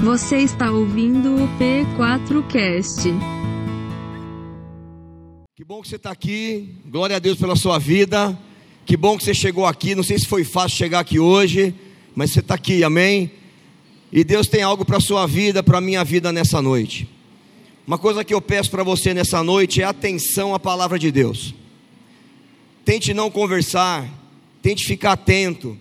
Você está ouvindo o P4Cast. Que bom que você está aqui. Glória a Deus pela sua vida. Que bom que você chegou aqui. Não sei se foi fácil chegar aqui hoje, mas você está aqui, amém? E Deus tem algo para a sua vida, para a minha vida nessa noite. Uma coisa que eu peço para você nessa noite é atenção à palavra de Deus. Tente não conversar, tente ficar atento.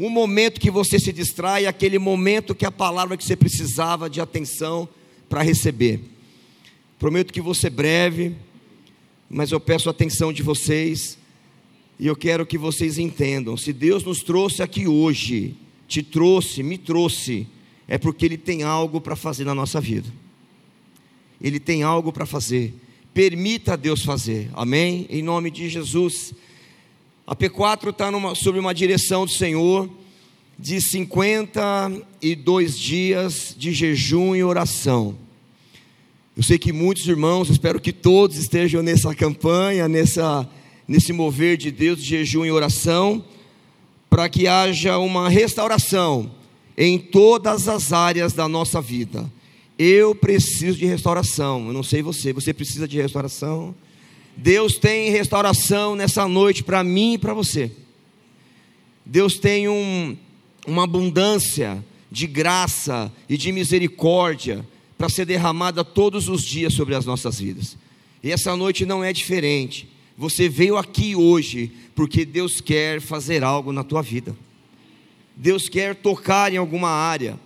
Um momento que você se distrai é aquele momento que a palavra que você precisava de atenção para receber. Prometo que você breve, mas eu peço a atenção de vocês e eu quero que vocês entendam. Se Deus nos trouxe aqui hoje, te trouxe, me trouxe, é porque Ele tem algo para fazer na nossa vida. Ele tem algo para fazer. Permita a Deus fazer. Amém? Em nome de Jesus. A P4 está sob uma direção do Senhor de 52 dias de jejum e oração. Eu sei que muitos irmãos, espero que todos estejam nessa campanha, nessa, nesse mover de Deus de jejum e oração, para que haja uma restauração em todas as áreas da nossa vida. Eu preciso de restauração. Eu não sei você, você precisa de restauração? Deus tem restauração nessa noite para mim e para você. Deus tem um, uma abundância de graça e de misericórdia para ser derramada todos os dias sobre as nossas vidas. E essa noite não é diferente. Você veio aqui hoje porque Deus quer fazer algo na tua vida. Deus quer tocar em alguma área.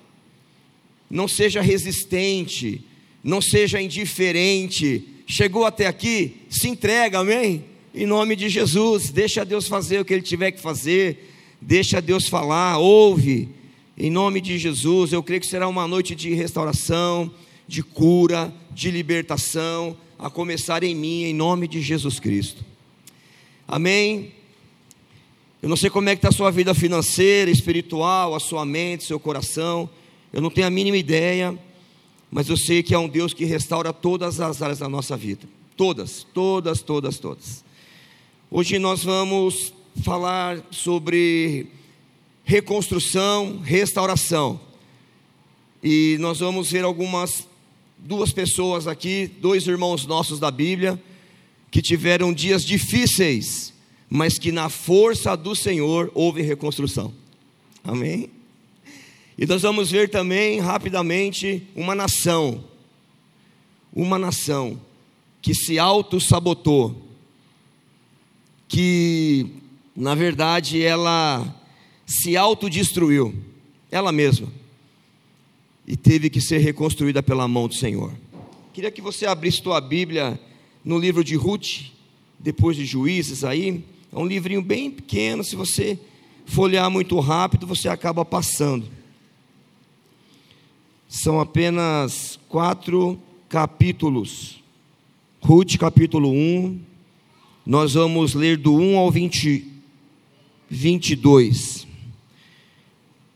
Não seja resistente, não seja indiferente Chegou até aqui, se entrega, amém? Em nome de Jesus, deixa Deus fazer o que Ele tiver que fazer, deixa Deus falar, ouve, em nome de Jesus. Eu creio que será uma noite de restauração, de cura, de libertação, a começar em mim, em nome de Jesus Cristo. Amém? Eu não sei como é que está a sua vida financeira, espiritual, a sua mente, seu coração. Eu não tenho a mínima ideia mas eu sei que é um Deus que restaura todas as áreas da nossa vida. Todas, todas, todas, todas. Hoje nós vamos falar sobre reconstrução, restauração. E nós vamos ver algumas, duas pessoas aqui, dois irmãos nossos da Bíblia, que tiveram dias difíceis, mas que na força do Senhor houve reconstrução. Amém? E nós vamos ver também, rapidamente, uma nação, uma nação que se auto-sabotou, que, na verdade, ela se autodestruiu, ela mesma, e teve que ser reconstruída pela mão do Senhor. Queria que você abrisse tua Bíblia no livro de Ruth, depois de Juízes aí, é um livrinho bem pequeno, se você folhear muito rápido, você acaba passando. São apenas quatro capítulos. Ruth, capítulo 1. Nós vamos ler do 1 ao 20, 22.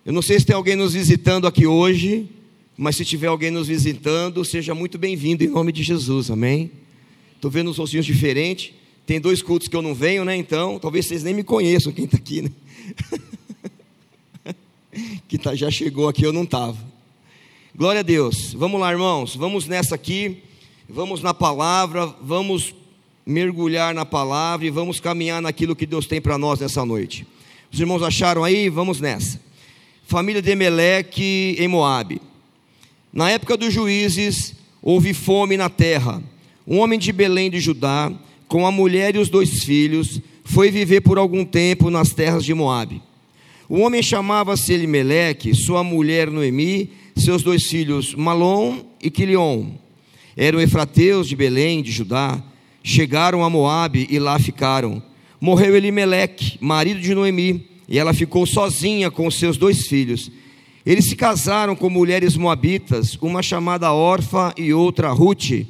Eu não sei se tem alguém nos visitando aqui hoje, mas se tiver alguém nos visitando, seja muito bem-vindo em nome de Jesus, amém? Estou vendo uns rostinhos diferentes. Tem dois cultos que eu não venho, né? Então, talvez vocês nem me conheçam quem está aqui, né? que tá, já chegou aqui, eu não estava. Glória a Deus. Vamos lá, irmãos. Vamos nessa aqui. Vamos na palavra. Vamos mergulhar na palavra e vamos caminhar naquilo que Deus tem para nós nessa noite. Os irmãos acharam aí? Vamos nessa. Família de Emeleque em Moabe. Na época dos juízes, houve fome na terra. Um homem de Belém de Judá, com a mulher e os dois filhos, foi viver por algum tempo nas terras de Moabe. O homem chamava-se Elimeleque, sua mulher Noemi seus dois filhos Malom e Quilion. Eram efrateus de Belém, de Judá. Chegaram a Moabe e lá ficaram. Morreu Elimeleque, marido de Noemi, e ela ficou sozinha com seus dois filhos. Eles se casaram com mulheres moabitas, uma chamada Orfa e outra Ruth.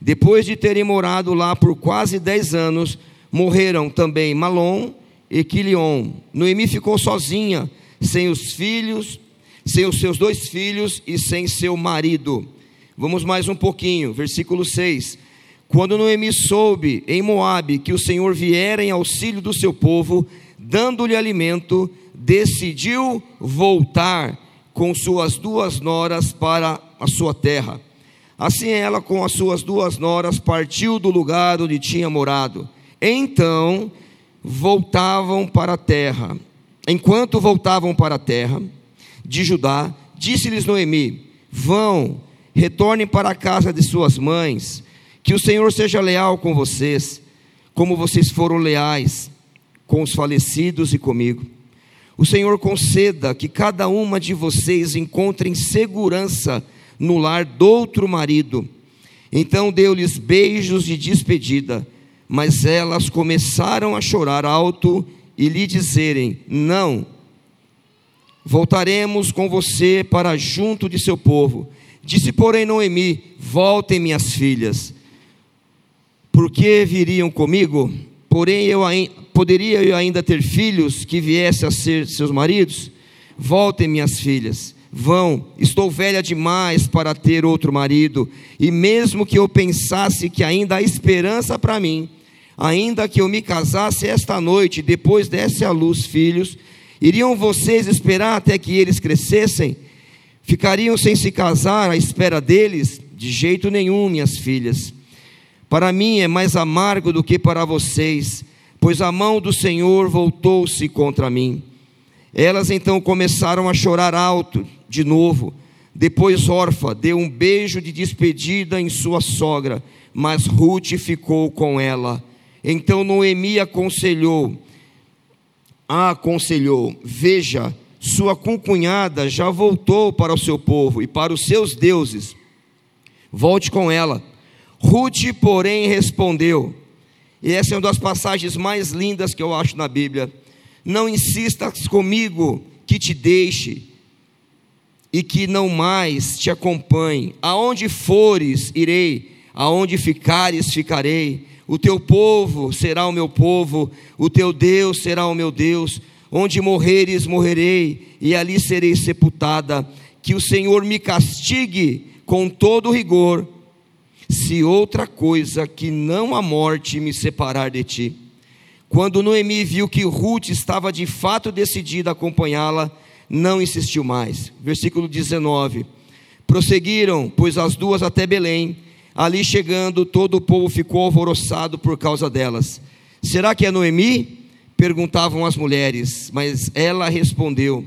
Depois de terem morado lá por quase dez anos, morreram também Malom e Quilion. Noemi ficou sozinha, sem os filhos sem os seus dois filhos e sem seu marido. Vamos mais um pouquinho, versículo 6. Quando Noemi soube em Moabe que o Senhor viera em auxílio do seu povo, dando-lhe alimento, decidiu voltar com suas duas noras para a sua terra. Assim ela, com as suas duas noras, partiu do lugar onde tinha morado. Então voltavam para a terra. Enquanto voltavam para a terra de Judá, disse-lhes Noemi: Vão, retornem para a casa de suas mães, que o Senhor seja leal com vocês, como vocês foram leais com os falecidos e comigo. O Senhor conceda que cada uma de vocês encontre segurança no lar do outro marido. Então deu-lhes beijos de despedida, mas elas começaram a chorar alto e lhe dizerem: Não, voltaremos com você para junto de seu povo. Disse, porém, Noemi: Voltem, minhas filhas, porque viriam comigo? Porém, eu poderia eu ainda ter filhos que viessem a ser seus maridos? Voltem, minhas filhas, vão, estou velha demais para ter outro marido, e mesmo que eu pensasse que ainda há esperança para mim, ainda que eu me casasse esta noite, depois desse à luz filhos, iriam vocês esperar até que eles crescessem? Ficariam sem se casar à espera deles? De jeito nenhum, minhas filhas. Para mim é mais amargo do que para vocês, pois a mão do Senhor voltou-se contra mim. Elas então começaram a chorar alto de novo. Depois Orfa deu um beijo de despedida em sua sogra, mas Ruth ficou com ela. Então Noemi aconselhou, a aconselhou: Veja, sua concunhada já voltou para o seu povo e para os seus deuses. Volte com ela. Ruth, porém, respondeu: e essa é uma das passagens mais lindas que eu acho na Bíblia. Não insistas comigo que te deixe e que não mais te acompanhe. Aonde fores, irei, aonde ficares, ficarei. O teu povo será o meu povo, o teu Deus será o meu Deus. Onde morreres, morrerei, e ali serei sepultada. Que o Senhor me castigue com todo rigor se outra coisa que não a morte me separar de ti. Quando Noemi viu que Ruth estava de fato decidida a acompanhá-la, não insistiu mais. Versículo 19. Prosseguiram, pois as duas até Belém. Ali chegando, todo o povo ficou alvoroçado por causa delas. Será que é Noemi? Perguntavam as mulheres, mas ela respondeu.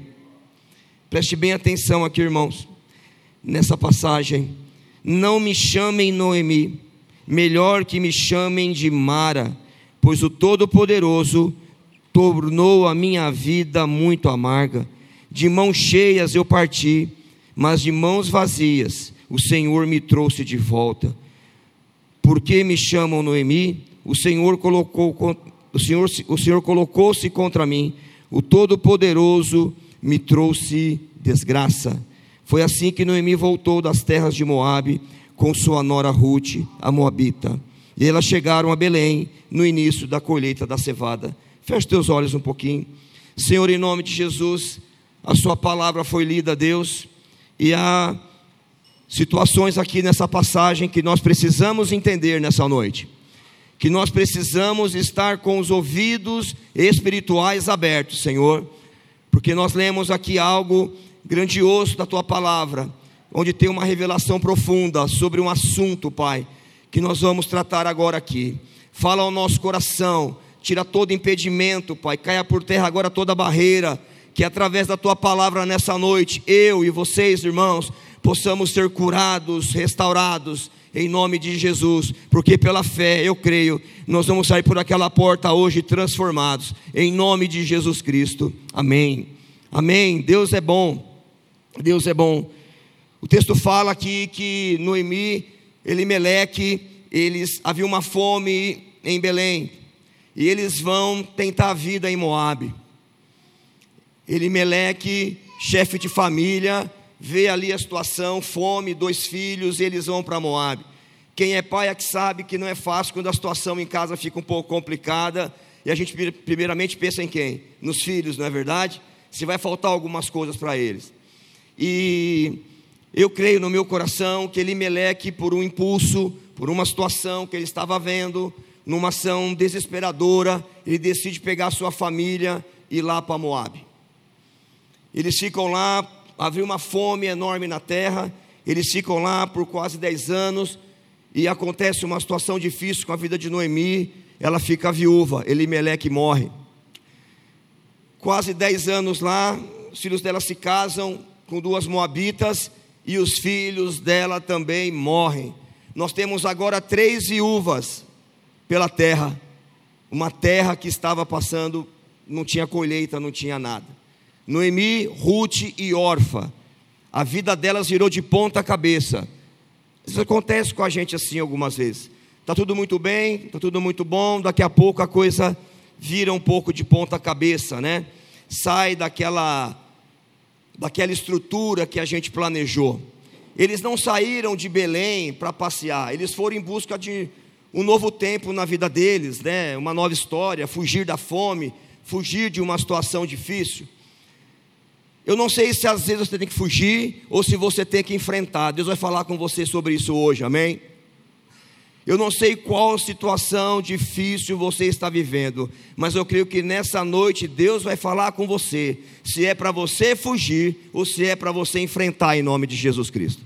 Preste bem atenção aqui, irmãos, nessa passagem. Não me chamem Noemi, melhor que me chamem de Mara, pois o Todo-Poderoso tornou a minha vida muito amarga. De mãos cheias eu parti, mas de mãos vazias o Senhor me trouxe de volta. Por que me chamam Noemi? O Senhor colocou o Senhor, o Senhor colocou-se contra mim. O Todo-Poderoso me trouxe desgraça. Foi assim que Noemi voltou das terras de Moabe com sua nora Ruth, a moabita. E elas chegaram a Belém no início da colheita da cevada. Feche teus olhos um pouquinho. Senhor, em nome de Jesus, a sua palavra foi lida, Deus, e há situações aqui nessa passagem que nós precisamos entender nessa noite. Que nós precisamos estar com os ouvidos espirituais abertos, Senhor, porque nós lemos aqui algo grandioso da tua palavra, onde tem uma revelação profunda sobre um assunto, Pai, que nós vamos tratar agora aqui. Fala ao nosso coração, tira todo impedimento, Pai, caia por terra agora toda barreira, que através da tua palavra nessa noite, eu e vocês, irmãos, possamos ser curados, restaurados, em nome de Jesus, porque pela fé eu creio, nós vamos sair por aquela porta hoje transformados, em nome de Jesus Cristo. Amém. Amém. Deus é bom. Deus é bom. O texto fala aqui que Noemi, Elimeleque, eles havia uma fome em Belém e eles vão tentar a vida em Moabe. Elimeleque, chefe de família, vê ali a situação, fome, dois filhos, e eles vão para Moabe. Quem é pai é que sabe que não é fácil quando a situação em casa fica um pouco complicada e a gente primeiramente pensa em quem? Nos filhos, não é verdade? Se vai faltar algumas coisas para eles. E eu creio no meu coração que Elimeleque, por um impulso, por uma situação que ele estava vendo, numa ação desesperadora, ele decide pegar sua família e ir lá para Moab. Eles ficam lá havia uma fome enorme na terra, eles ficam lá por quase 10 anos, e acontece uma situação difícil com a vida de Noemi, ela fica viúva, Elimeleque morre. Quase 10 anos lá, os filhos dela se casam com duas moabitas, e os filhos dela também morrem. Nós temos agora três viúvas pela terra, uma terra que estava passando, não tinha colheita, não tinha nada. Noemi, Ruth e Orfa, a vida delas virou de ponta cabeça. Isso acontece com a gente assim algumas vezes. Está tudo muito bem, está tudo muito bom, daqui a pouco a coisa vira um pouco de ponta cabeça, né? Sai daquela daquela estrutura que a gente planejou. Eles não saíram de Belém para passear, eles foram em busca de um novo tempo na vida deles, né? uma nova história, fugir da fome, fugir de uma situação difícil. Eu não sei se às vezes você tem que fugir ou se você tem que enfrentar. Deus vai falar com você sobre isso hoje, amém? Eu não sei qual situação difícil você está vivendo, mas eu creio que nessa noite Deus vai falar com você, se é para você fugir ou se é para você enfrentar em nome de Jesus Cristo.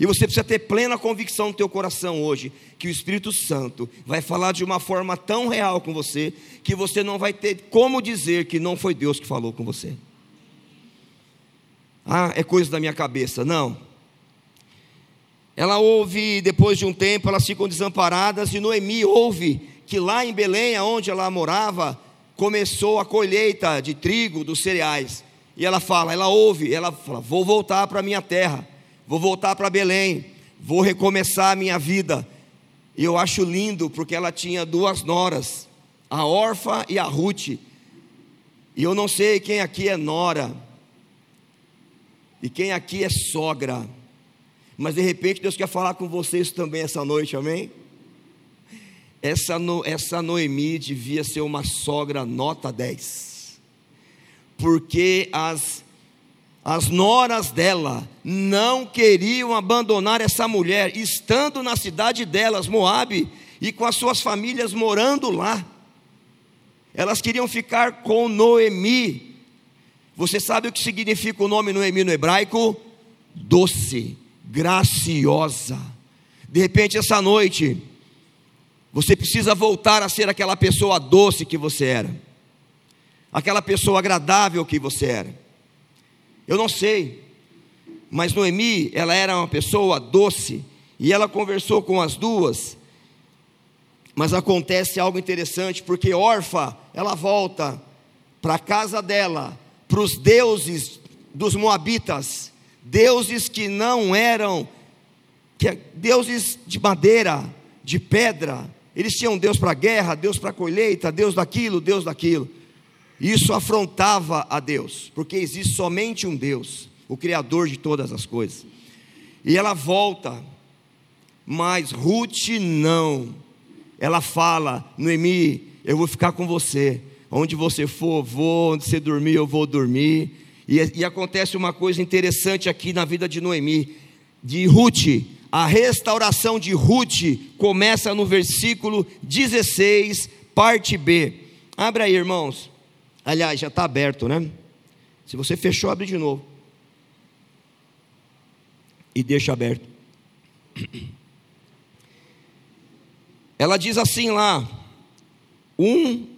E você precisa ter plena convicção no teu coração hoje que o Espírito Santo vai falar de uma forma tão real com você que você não vai ter como dizer que não foi Deus que falou com você. Ah, é coisa da minha cabeça. Não. Ela ouve, depois de um tempo, elas ficam desamparadas, e Noemi ouve que lá em Belém, onde ela morava, começou a colheita de trigo, dos cereais. E ela fala, ela ouve, ela fala: Vou voltar para a minha terra, vou voltar para Belém, vou recomeçar a minha vida. E eu acho lindo, porque ela tinha duas noras, a Orfa e a Ruth. E eu não sei quem aqui é nora, e quem aqui é sogra. Mas de repente Deus quer falar com vocês também essa noite, amém? Essa, no, essa Noemi devia ser uma sogra nota 10, porque as, as noras dela não queriam abandonar essa mulher, estando na cidade delas, Moabe, e com as suas famílias morando lá. Elas queriam ficar com Noemi. Você sabe o que significa o nome Noemi no hebraico? Doce graciosa. De repente, essa noite, você precisa voltar a ser aquela pessoa doce que você era, aquela pessoa agradável que você era. Eu não sei, mas Noemi, ela era uma pessoa doce, e ela conversou com as duas, mas acontece algo interessante, porque Orfa, ela volta para a casa dela, para os deuses dos Moabitas, deuses que não eram que, é deuses de madeira, de pedra. Eles tinham Deus para a guerra, Deus para a colheita, Deus daquilo, Deus daquilo. Isso afrontava a Deus, porque existe somente um Deus, o Criador de todas as coisas. E ela volta, mas Ruth não. Ela fala: Noemi, eu vou ficar com você. Onde você for, vou. Onde você dormir, eu vou dormir. E, e acontece uma coisa interessante aqui na vida de Noemi, de Ruth. A restauração de Ruth começa no versículo 16, parte B. Abra aí, irmãos. Aliás, já está aberto, né? Se você fechou, abre de novo. E deixa aberto. Ela diz assim lá, 1,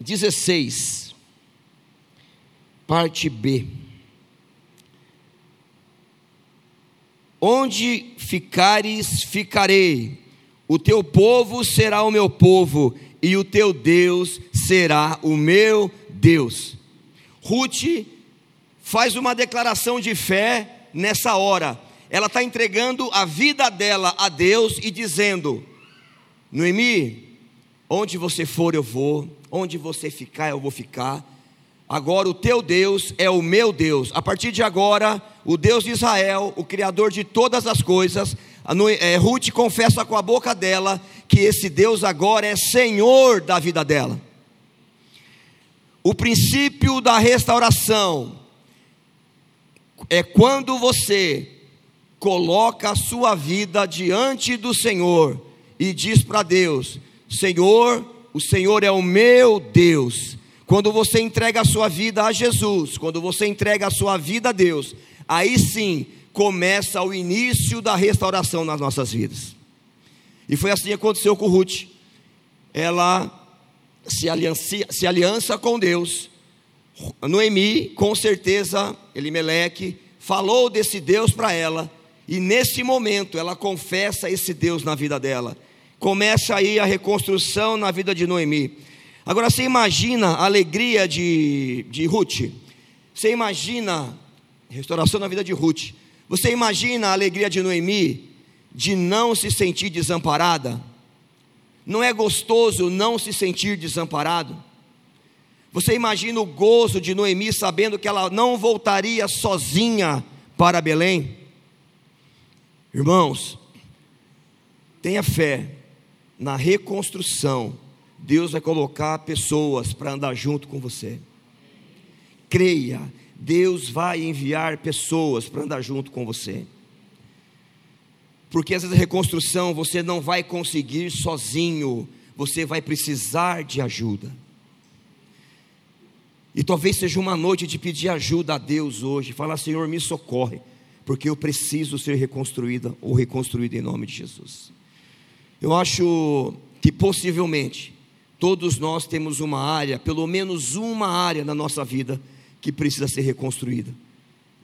16 parte B. Onde ficares, ficarei, o teu povo será o meu povo, e o teu Deus será o meu Deus. Ruth faz uma declaração de fé nessa hora. Ela está entregando a vida dela a Deus e dizendo: Noemi, onde você for eu vou, onde você ficar eu vou ficar, Agora o teu Deus é o meu Deus. A partir de agora, o Deus de Israel, o Criador de todas as coisas, é, Ruth confessa com a boca dela que esse Deus agora é Senhor da vida dela. O princípio da restauração é quando você coloca a sua vida diante do Senhor e diz para Deus: Senhor, o Senhor é o meu Deus Quando você entrega a sua vida a Jesus, quando você entrega a sua vida a Deus, aí sim começa o início da restauração nas nossas vidas. E foi assim que aconteceu com Ruth. Ela se aliança, se aliança com Deus. Noemi, com certeza, Elimeleque, falou desse Deus para ela. E nesse momento ela confessa esse Deus na vida dela. Começa aí a reconstrução na vida de Noemi. Agora você imagina a alegria de, de Ruth. Você imagina restauração na vida de Ruth. Você imagina a alegria de Noemi de não se sentir desamparada? Não é gostoso não se sentir desamparado? Você imagina o gozo de Noemi sabendo que ela não voltaria sozinha para Belém? Irmãos, tenha fé na reconstrução. Deus vai colocar pessoas para andar junto com você. Creia, Deus vai enviar pessoas para andar junto com você. Porque essa reconstrução você não vai conseguir sozinho, você vai precisar de ajuda. E talvez seja uma noite de pedir ajuda a Deus hoje, falar: Senhor, me socorre, porque eu preciso ser reconstruída ou reconstruída em nome de Jesus. Eu acho que possivelmente todos nós temos uma área, pelo menos uma área na nossa vida, que precisa ser reconstruída.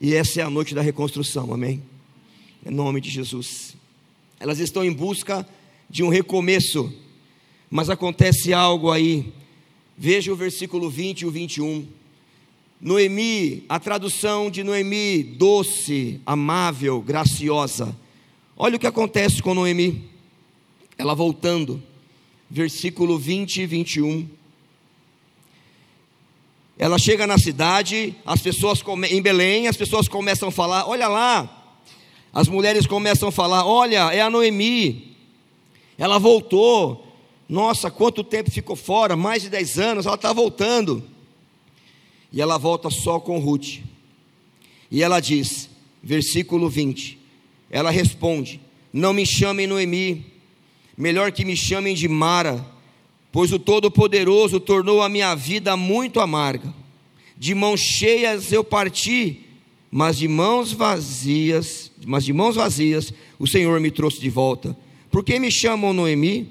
E essa é a noite da reconstrução, amém? Em nome de Jesus. Elas estão em busca de um recomeço, mas acontece algo aí. Veja o versículo 20 e o 21. Noemi, a tradução de Noemi, doce, amável, graciosa. Olha o que acontece com Noemi. Ela voltando, versículo 20 e 21. Ela chega na cidade, as pessoas em Belém, as pessoas começam a falar: olha lá. As mulheres começam a falar: olha, é a Noemi. Ela voltou. Nossa, quanto tempo ficou fora? Mais de 10 anos, ela está voltando. E ela volta só com Ruth. E ela diz, versículo 20: ela responde: Não me chamem Noemi, melhor que me chamem de Mara pois o Todo-Poderoso tornou a minha vida muito amarga. De mãos cheias eu parti, mas de mãos vazias, mas de mãos vazias o Senhor me trouxe de volta. Por que me chamam Noemi?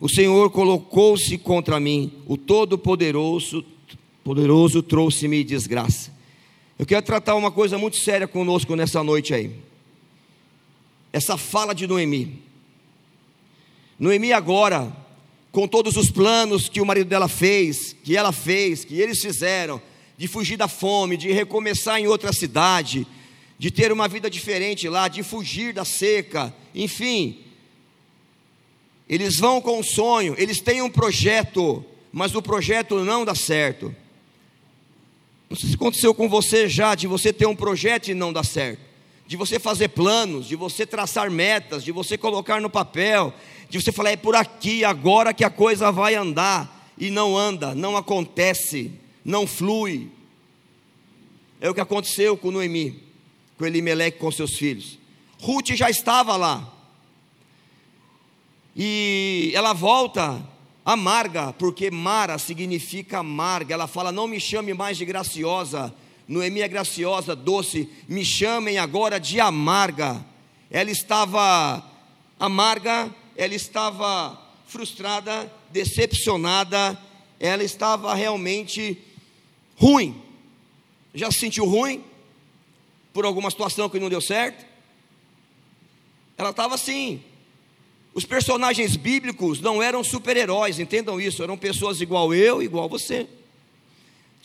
O Senhor colocou-se contra mim, o Todo-Poderoso poderoso trouxe-me desgraça. Eu quero tratar uma coisa muito séria conosco nessa noite aí. Essa fala de Noemi. Noemi agora com todos os planos que o marido dela fez, que ela fez, que eles fizeram, de fugir da fome, de recomeçar em outra cidade, de ter uma vida diferente lá, de fugir da seca, enfim. Eles vão com um sonho, eles têm um projeto, mas o projeto não dá certo. Não sei se aconteceu com você já, de você ter um projeto e não dar certo, de você fazer planos, de você traçar metas, de você colocar no papel, de você falar, é por aqui, agora que a coisa vai andar, e não anda, não acontece, não flui. É o que aconteceu com Noemi, com Elimeleque, com seus filhos. Ruth já estava lá, e ela volta amarga, porque Mara significa amarga. Ela fala: Não me chame mais de graciosa. Noemi é graciosa, doce. Me chamem agora de amarga. Ela estava amarga ela estava frustrada, decepcionada, ela estava realmente ruim. Já se sentiu ruim por alguma situação que não deu certo? Ela estava assim. Os personagens bíblicos não eram super-heróis, entendam isso, eram pessoas igual eu, igual você.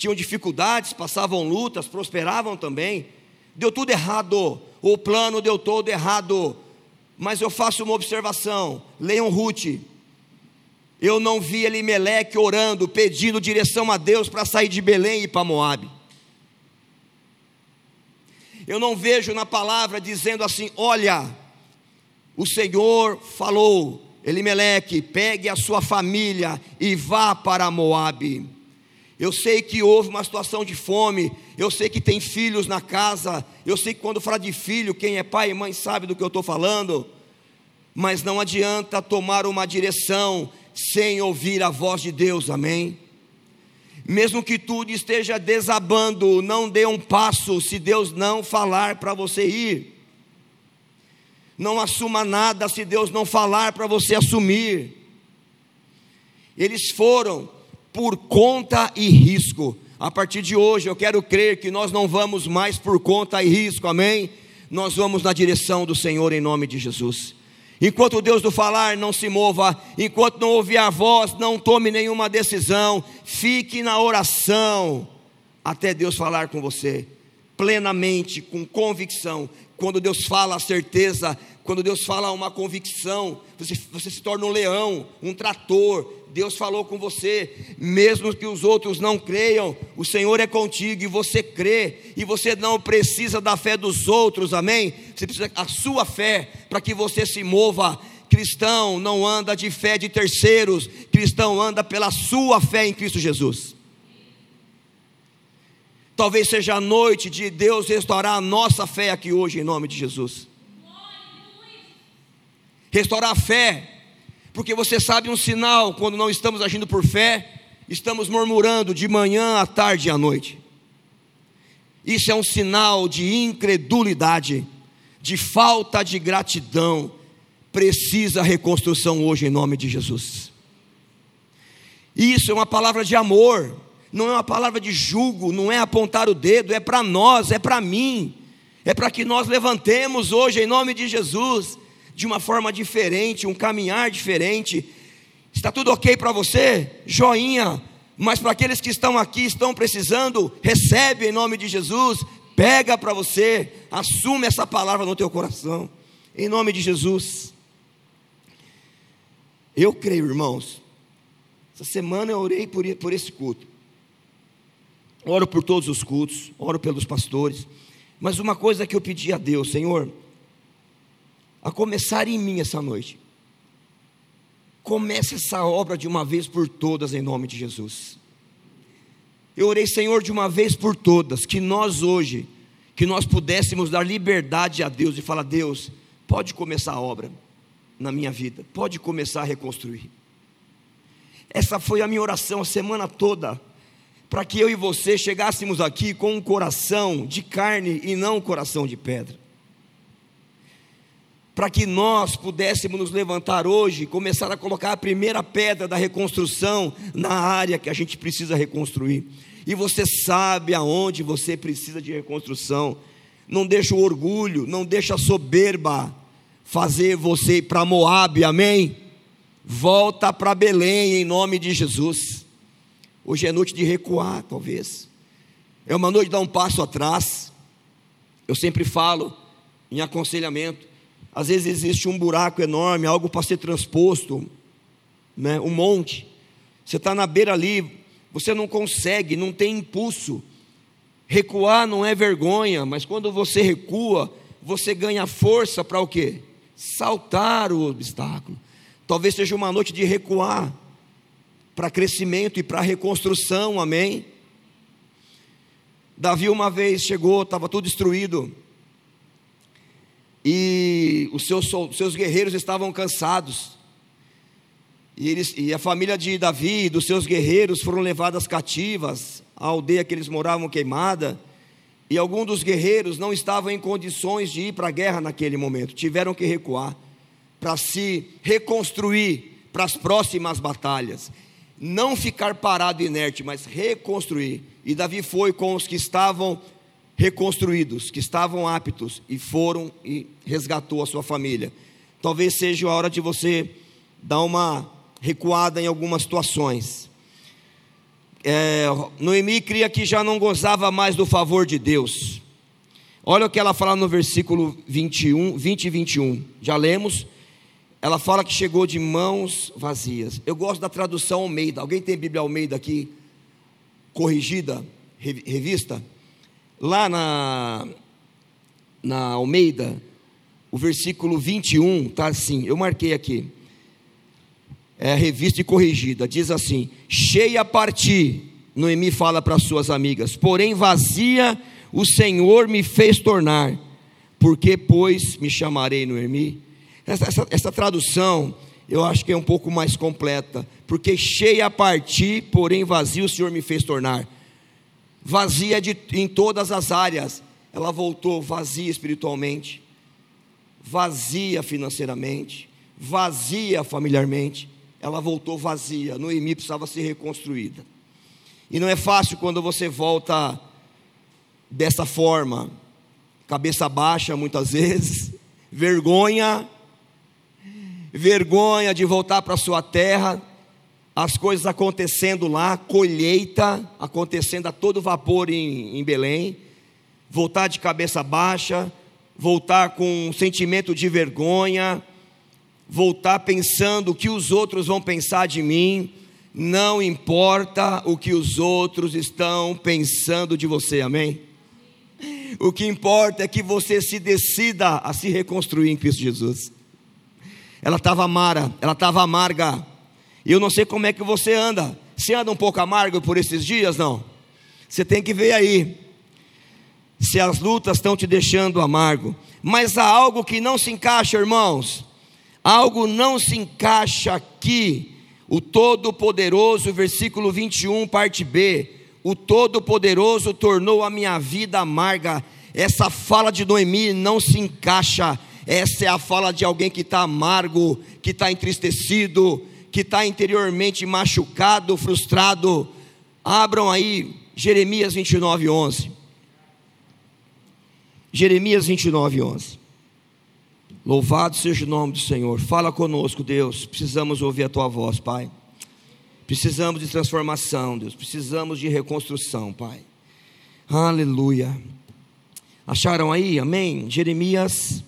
Tinham dificuldades, passavam lutas, prosperavam também. Deu tudo errado, o plano deu todo errado mas eu faço uma observação: leiam Ruth. Eu não vi Elimeleque orando, pedindo direção a Deus para sair de Belém e ir para Moab. Eu não vejo na palavra dizendo assim: olha, o Senhor falou, Elimeleque, pegue a sua família e vá para Moabe. Eu sei que houve uma situação de fome, eu sei que tem filhos na casa, eu sei que quando fala de filho, quem é pai e mãe sabe do que eu estou falando, mas não adianta tomar uma direção sem ouvir a voz de Deus, amém? Mesmo que tudo esteja desabando, não dê um passo se Deus não falar para você ir. Não assuma nada se Deus não falar para você assumir. Eles foram por conta e risco. A partir de hoje, eu quero crer que nós não vamos mais por conta e risco, amém? Nós vamos na direção do Senhor em nome de Jesus. Enquanto Deus não falar, não se mova. Enquanto não ouvir a voz, não tome nenhuma decisão. Fique na oração até Deus falar com você, plenamente, com convicção. Quando Deus fala a certeza, quando Deus fala uma convicção, você, você se torna um leão, um trator. Deus falou com você, mesmo que os outros não creiam, o Senhor é contigo e você crê, e você não precisa da fé dos outros, amém? Você precisa da sua fé para que você se mova. Cristão não anda de fé de terceiros, cristão anda pela sua fé em Cristo Jesus. Talvez seja a noite de Deus restaurar a nossa fé aqui hoje, em nome de Jesus. Restaurar a fé, porque você sabe um sinal quando não estamos agindo por fé, estamos murmurando de manhã à tarde e à noite. Isso é um sinal de incredulidade, de falta de gratidão. Precisa reconstrução hoje em nome de Jesus. Isso é uma palavra de amor não é uma palavra de julgo, não é apontar o dedo, é para nós, é para mim, é para que nós levantemos hoje em nome de Jesus, de uma forma diferente, um caminhar diferente. Está tudo ok para você? Joinha. Mas para aqueles que estão aqui, estão precisando, recebe em nome de Jesus, pega para você, assume essa palavra no teu coração, em nome de Jesus. Eu creio, irmãos. Essa semana eu orei por, por esse culto. Oro por todos os cultos, oro pelos pastores. Mas uma coisa que eu pedi a Deus, Senhor, a começar em mim essa noite. Comece essa obra de uma vez por todas, em nome de Jesus. Eu orei, Senhor, de uma vez por todas, que nós hoje, que nós pudéssemos dar liberdade a Deus e falar: Deus, pode começar a obra na minha vida, pode começar a reconstruir. Essa foi a minha oração a semana toda para que eu e você chegássemos aqui com um coração de carne e não um coração de pedra. Para que nós pudéssemos nos levantar hoje e começar a colocar a primeira pedra da reconstrução na área que a gente precisa reconstruir. E você sabe aonde você precisa de reconstrução. Não deixa o orgulho, não deixa a soberba fazer você ir para Moab, amém? Volta para Belém em nome de Jesus. Hoje é noite de recuar, talvez. É uma noite de dar um passo atrás. Eu sempre falo em aconselhamento. Às vezes existe um buraco enorme, algo para ser transposto, né? um monte. Você está na beira ali, você não consegue, não tem impulso. Recuar não é vergonha, mas quando você recua, você ganha força para o quê? Saltar o obstáculo. Talvez seja uma noite de recuar para crescimento e para reconstrução, amém? Davi uma vez chegou, estava tudo destruído, e os seus, seus guerreiros estavam cansados, e, eles, e a família de Davi e dos seus guerreiros foram levadas cativas, a aldeia que eles moravam queimada, e alguns dos guerreiros não estavam em condições de ir para a guerra naquele momento, tiveram que recuar para se reconstruir para as próximas batalhas não ficar parado inerte, mas reconstruir. E Davi foi com os que estavam reconstruídos, que estavam aptos, e foram e resgatou a sua família. Talvez seja a hora de você dar uma recuada em algumas situações. É, Noemi cria que já não gozava mais do favor de Deus. Olha o que ela fala no versículo 21, 20 e 21. Já lemos ela fala que chegou de mãos vazias. Eu gosto da tradução Almeida. Alguém tem Bíblia Almeida aqui? Corrigida, revista? Lá na, na Almeida, o versículo 21 está assim. Eu marquei aqui. É revista e corrigida. Diz assim: Cheia a partir, Noemi fala para suas amigas, porém vazia o Senhor me fez tornar. Porque, pois, me chamarei Noemi? Essa, essa, essa tradução eu acho que é um pouco mais completa, porque cheia a partir, porém vazio o Senhor me fez tornar. Vazia de, em todas as áreas, ela voltou vazia espiritualmente, vazia financeiramente, vazia familiarmente, ela voltou vazia. Noemi precisava ser reconstruída. E não é fácil quando você volta dessa forma, cabeça baixa muitas vezes, vergonha, vergonha de voltar para sua terra, as coisas acontecendo lá, colheita acontecendo a todo vapor em, em Belém, voltar de cabeça baixa, voltar com um sentimento de vergonha, voltar pensando o que os outros vão pensar de mim, não importa o que os outros estão pensando de você, amém? O que importa é que você se decida a se reconstruir em Cristo Jesus. Ela estava amara, ela estava amarga. E eu não sei como é que você anda. Você anda um pouco amargo por esses dias, não? Você tem que ver aí se as lutas estão te deixando amargo. Mas há algo que não se encaixa, irmãos. Algo não se encaixa aqui. O Todo-Poderoso, versículo 21, parte B. O Todo-Poderoso tornou a minha vida amarga. Essa fala de Noemi não se encaixa. Essa é a fala de alguém que está amargo, que está entristecido, que está interiormente machucado, frustrado. Abram aí Jeremias 29, 11. Jeremias 29, 11. Louvado seja o nome do Senhor. Fala conosco, Deus. Precisamos ouvir a tua voz, Pai. Precisamos de transformação, Deus. Precisamos de reconstrução, Pai. Aleluia. Acharam aí? Amém? Jeremias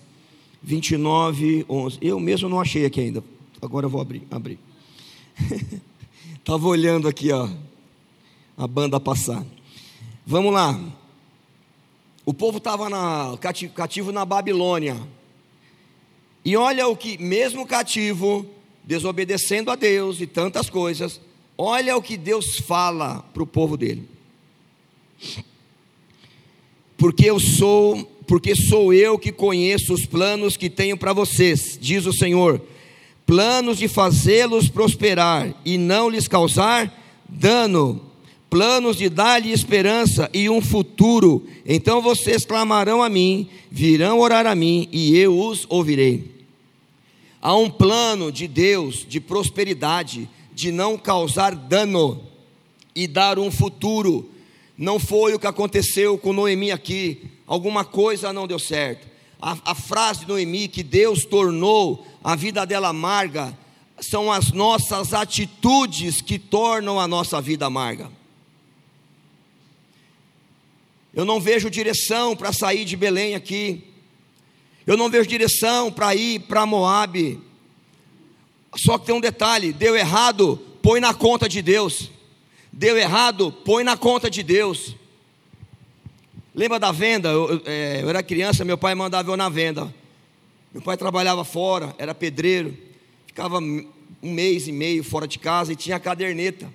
29, 11. Eu mesmo não achei aqui ainda. Agora eu vou abrir. abrir. Estava olhando aqui, ó, a banda passar. Vamos lá. O povo estava cativo, cativo na Babilônia. E olha o que, mesmo cativo, desobedecendo a Deus e tantas coisas, olha o que Deus fala para o povo dele. Porque eu sou, porque sou eu que conheço os planos que tenho para vocês, diz o Senhor, planos de fazê-los prosperar e não lhes causar dano, planos de dar-lhe esperança e um futuro. Então vocês clamarão a mim, virão orar a mim e eu os ouvirei. Há um plano de Deus de prosperidade, de não causar dano e dar um futuro. Não foi o que aconteceu com Noemi aqui. Alguma coisa não deu certo. A, a frase de Noemi que Deus tornou a vida dela amarga são as nossas atitudes que tornam a nossa vida amarga. Eu não vejo direção para sair de Belém aqui. Eu não vejo direção para ir para Moabe. Só que tem um detalhe: deu errado, põe na conta de Deus. Deu errado, põe na conta de Deus. Lembra da venda? Eu, é, eu, era criança, meu pai mandava eu na venda. Meu pai trabalhava fora, era pedreiro, ficava um mês e meio fora de casa e tinha a caderneta.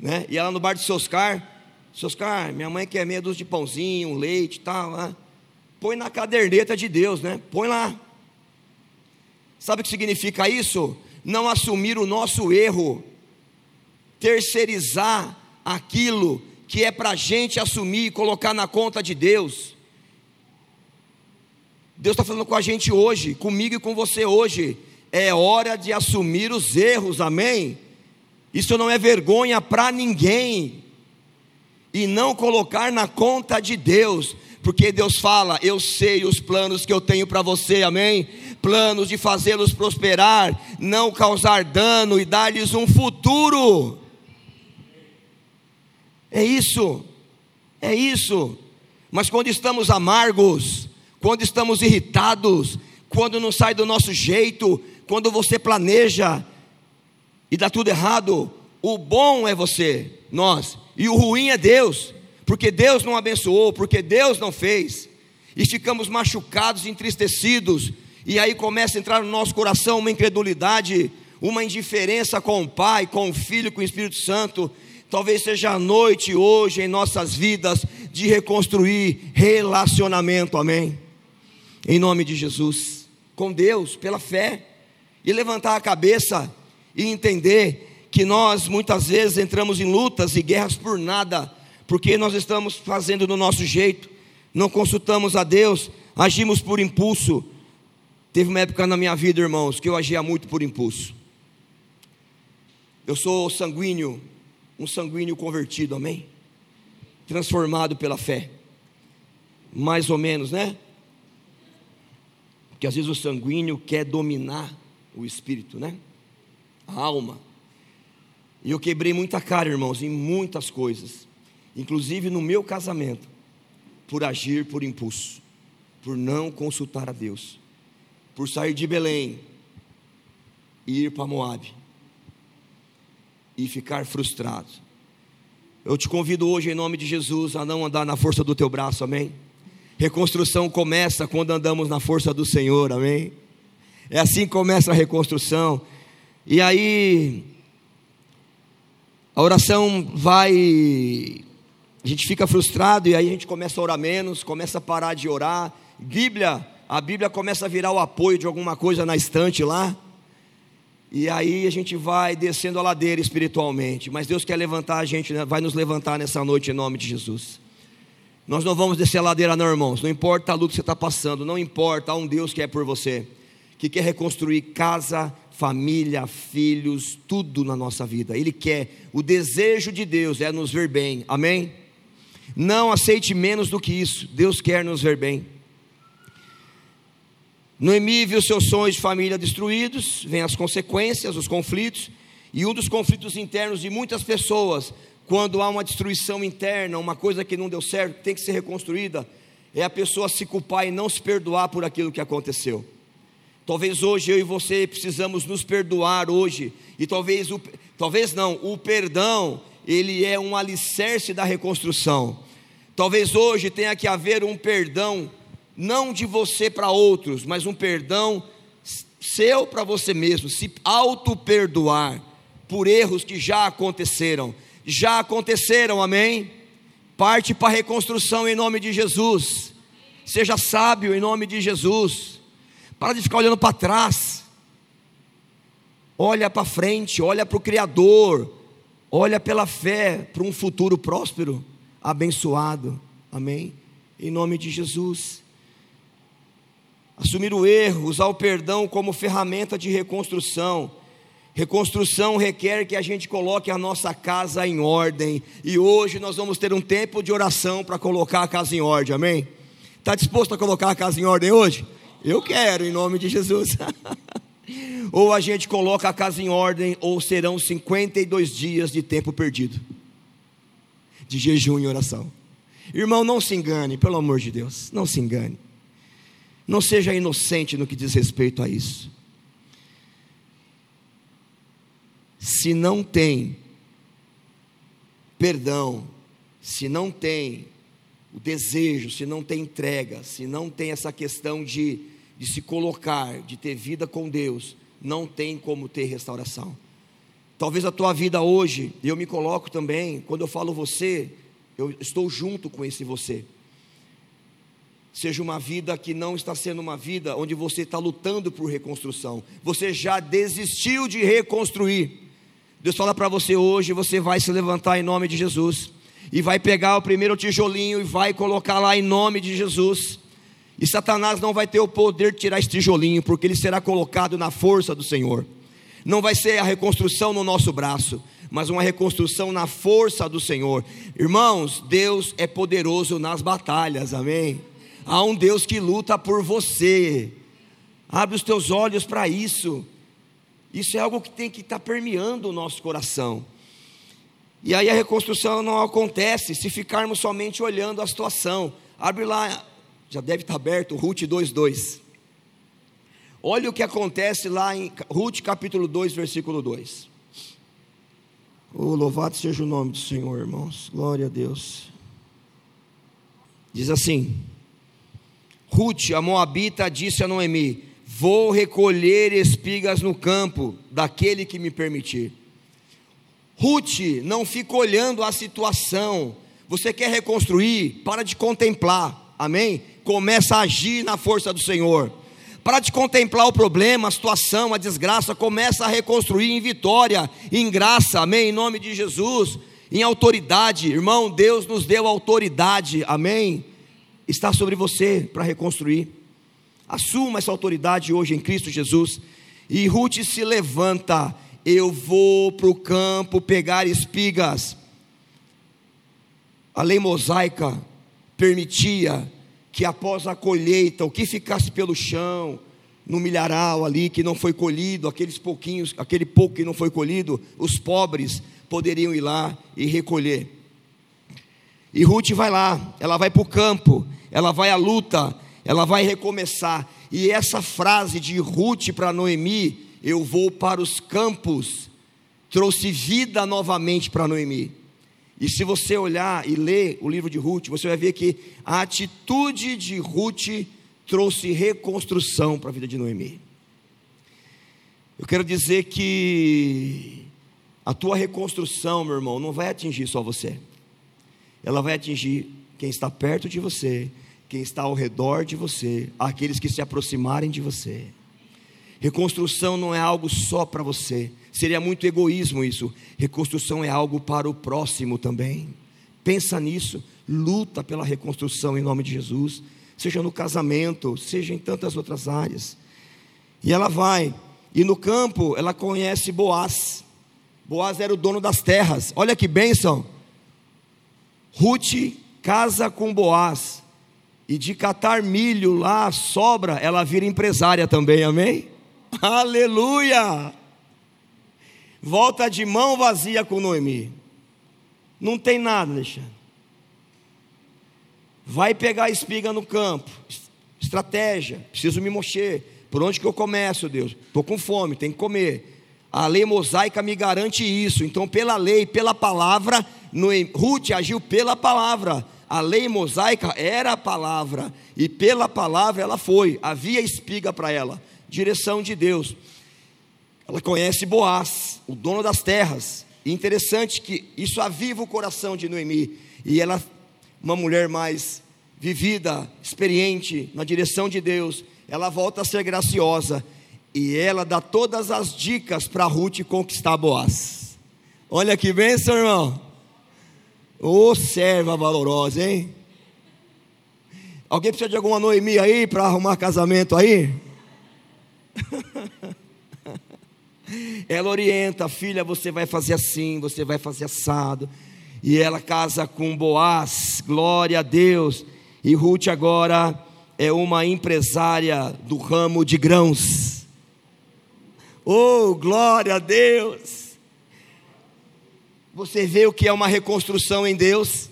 Né? E ela no bar de Soscar, Soscar, minha mãe quer meia dúzia de pãozinho, um leite e tal. Né? Põe na caderneta de Deus, né? Põe lá. Sabe o que significa isso? Não assumir o nosso erro, terceirizar aquilo que é para a gente assumir e colocar na conta de Deus. Deus está falando com a gente hoje, comigo e com você hoje. É hora de assumir os erros, amém? Isso não é vergonha para ninguém. E não colocar na conta de Deus, porque Deus fala: Eu sei os planos que eu tenho para você, amém? Planos de fazê-los prosperar, não causar dano e dar-lhes um futuro. É isso, é isso. Mas quando estamos amargos, quando estamos irritados, quando não sai do nosso jeito, quando você planeja e dá tudo errado, o bom é você, nós, e o ruim é Deus, porque Deus não abençoou, porque Deus não fez, e ficamos machucados, entristecidos, e aí começa a entrar no nosso coração uma incredulidade, uma indiferença com o Pai, com o Filho, com o Espírito Santo. Talvez seja a noite hoje em nossas vidas de reconstruir relacionamento, amém? em nome de Jesus, com Deus, pela fé. e levantar a cabeça e entender que nós muitas vezes entramos em lutas e guerras por nada, porque nós estamos fazendo do nosso jeito, não consultamos a Deus, agimos por impulso. Teve uma época na minha vida, irmãos, que eu agia muito por impulso. Eu sou sanguíneo, um sanguíneo convertido, amém? Transformado pela fé. Mais ou menos, né? Porque às vezes o sanguíneo quer dominar o espírito, né? A alma. E eu quebrei muita cara, irmãos, em muitas coisas, inclusive no meu casamento, por agir por impulso, por não consultar a Deus, por sair de Belém e ir para Moabe e ficar frustrado. Eu te convido hoje, em nome de Jesus, a não andar na força do teu braço, amém? Reconstrução começa quando andamos na força do Senhor, amém? É assim que começa a reconstrução. E aí, a oração vai. A gente fica frustrado e aí a gente começa a orar menos, começa a parar de orar. Bíblia, a Bíblia começa a virar o apoio de alguma coisa na estante lá. E aí a gente vai descendo a ladeira espiritualmente. Mas Deus quer levantar a gente, né? vai nos levantar nessa noite em nome de Jesus. Nós não vamos descer a ladeira, não, irmãos. Não importa a luta que você está passando, não importa, há um Deus que é por você, que quer reconstruir casa, família, filhos, tudo na nossa vida. Ele quer, o desejo de Deus é nos ver bem, amém? Não aceite menos do que isso, Deus quer nos ver bem. Noemi viu seus sonhos de família destruídos, vem as consequências, os conflitos, e um dos conflitos internos de muitas pessoas, quando há uma destruição interna, uma coisa que não deu certo, tem que ser reconstruída, é a pessoa se culpar e não se perdoar por aquilo que aconteceu. Talvez hoje eu e você precisamos nos perdoar hoje, e talvez o, talvez não, o perdão, ele é um alicerce da reconstrução. Talvez hoje tenha que haver um perdão não de você para outros, mas um perdão seu para você mesmo, se auto-perdoar por erros que já aconteceram. Já aconteceram, amém? Parte para a reconstrução em nome de Jesus. Seja sábio em nome de Jesus. Para de ficar olhando para trás. Olha para frente, olha para o Criador. Olha pela fé para um futuro próspero, abençoado. Amém? Em nome de Jesus. Assumir o erro, usar o perdão como ferramenta de reconstrução. Reconstrução requer que a gente coloque a nossa casa em ordem. E hoje nós vamos ter um tempo de oração para colocar a casa em ordem, amém? Está disposto a colocar a casa em ordem hoje? Eu quero, em nome de Jesus. ou a gente coloca a casa em ordem, ou serão 52 dias de tempo perdido de jejum e oração. Irmão, não se engane, pelo amor de Deus, não se engane. Não seja inocente no que diz respeito a isso. Se não tem perdão, se não tem o desejo, se não tem entrega, se não tem essa questão de, de se colocar, de ter vida com Deus, não tem como ter restauração. Talvez a tua vida hoje, eu me coloco também, quando eu falo você, eu estou junto com esse você seja uma vida que não está sendo uma vida onde você está lutando por reconstrução, você já desistiu de reconstruir. Deus fala para você hoje: você vai se levantar em nome de Jesus, e vai pegar o primeiro tijolinho e vai colocar lá em nome de Jesus. E Satanás não vai ter o poder de tirar esse tijolinho, porque ele será colocado na força do Senhor. Não vai ser a reconstrução no nosso braço, mas uma reconstrução na força do Senhor. Irmãos, Deus é poderoso nas batalhas, amém? Há um Deus que luta por você. Abre os teus olhos para isso. Isso é algo que tem que estar tá permeando o nosso coração. E aí a reconstrução não acontece se ficarmos somente olhando a situação. Abre lá, já deve estar aberto, Ruth 2,2. Olha o que acontece lá em Ruth capítulo 2, versículo 2. Oh, louvado seja o nome do Senhor, irmãos. Glória a Deus. Diz assim: Ruth, a Moabita, disse a Noemi: Vou recolher espigas no campo daquele que me permitir. Ruth não fica olhando a situação. Você quer reconstruir? Para de contemplar. Amém? Começa a agir na força do Senhor. Para de contemplar o problema, a situação, a desgraça, começa a reconstruir em vitória, em graça, amém? Em nome de Jesus, em autoridade, irmão, Deus nos deu autoridade, amém? Está sobre você para reconstruir. Assuma essa autoridade hoje em Cristo Jesus. E Ruth se levanta, eu vou para o campo pegar espigas. A lei mosaica permitia que após a colheita, o que ficasse pelo chão, no milharal ali que não foi colhido, aqueles pouquinhos, aquele pouco que não foi colhido, os pobres poderiam ir lá e recolher. E Ruth vai lá, ela vai para o campo, ela vai à luta, ela vai recomeçar. E essa frase de Ruth para Noemi, eu vou para os campos, trouxe vida novamente para Noemi. E se você olhar e ler o livro de Ruth, você vai ver que a atitude de Ruth trouxe reconstrução para a vida de Noemi. Eu quero dizer que a tua reconstrução, meu irmão, não vai atingir só você. Ela vai atingir quem está perto de você, quem está ao redor de você, aqueles que se aproximarem de você. Reconstrução não é algo só para você. Seria muito egoísmo isso. Reconstrução é algo para o próximo também. Pensa nisso, luta pela reconstrução em nome de Jesus, seja no casamento, seja em tantas outras áreas. E ela vai, e no campo ela conhece Boaz. Boaz era o dono das terras. Olha que bênção. Ruth casa com Boaz. E de catar milho lá sobra, ela vira empresária também, amém? Aleluia! Volta de mão vazia com Noemi. Não tem nada, Alexandre. Vai pegar a espiga no campo. Estratégia. Preciso me mexer. Por onde que eu começo, Deus? Estou com fome, tem que comer. A lei mosaica me garante isso. Então, pela lei, pela palavra, Ruth agiu pela palavra. A lei mosaica era a palavra. E pela palavra ela foi. Havia espiga para ela direção de Deus. Ela conhece Boaz, o dono das terras. Interessante que isso aviva o coração de Noemi. E ela, uma mulher mais vivida, experiente na direção de Deus, ela volta a ser graciosa. E ela dá todas as dicas para Ruth conquistar Boaz. Olha que bênção, irmão. Ô oh, serva valorosa, hein? Alguém precisa de alguma Noemi aí para arrumar casamento aí? ela orienta, filha, você vai fazer assim, você vai fazer assado. E ela casa com Boaz, glória a Deus. E Ruth agora é uma empresária do ramo de grãos. Oh, glória a Deus! Você vê o que é uma reconstrução em Deus?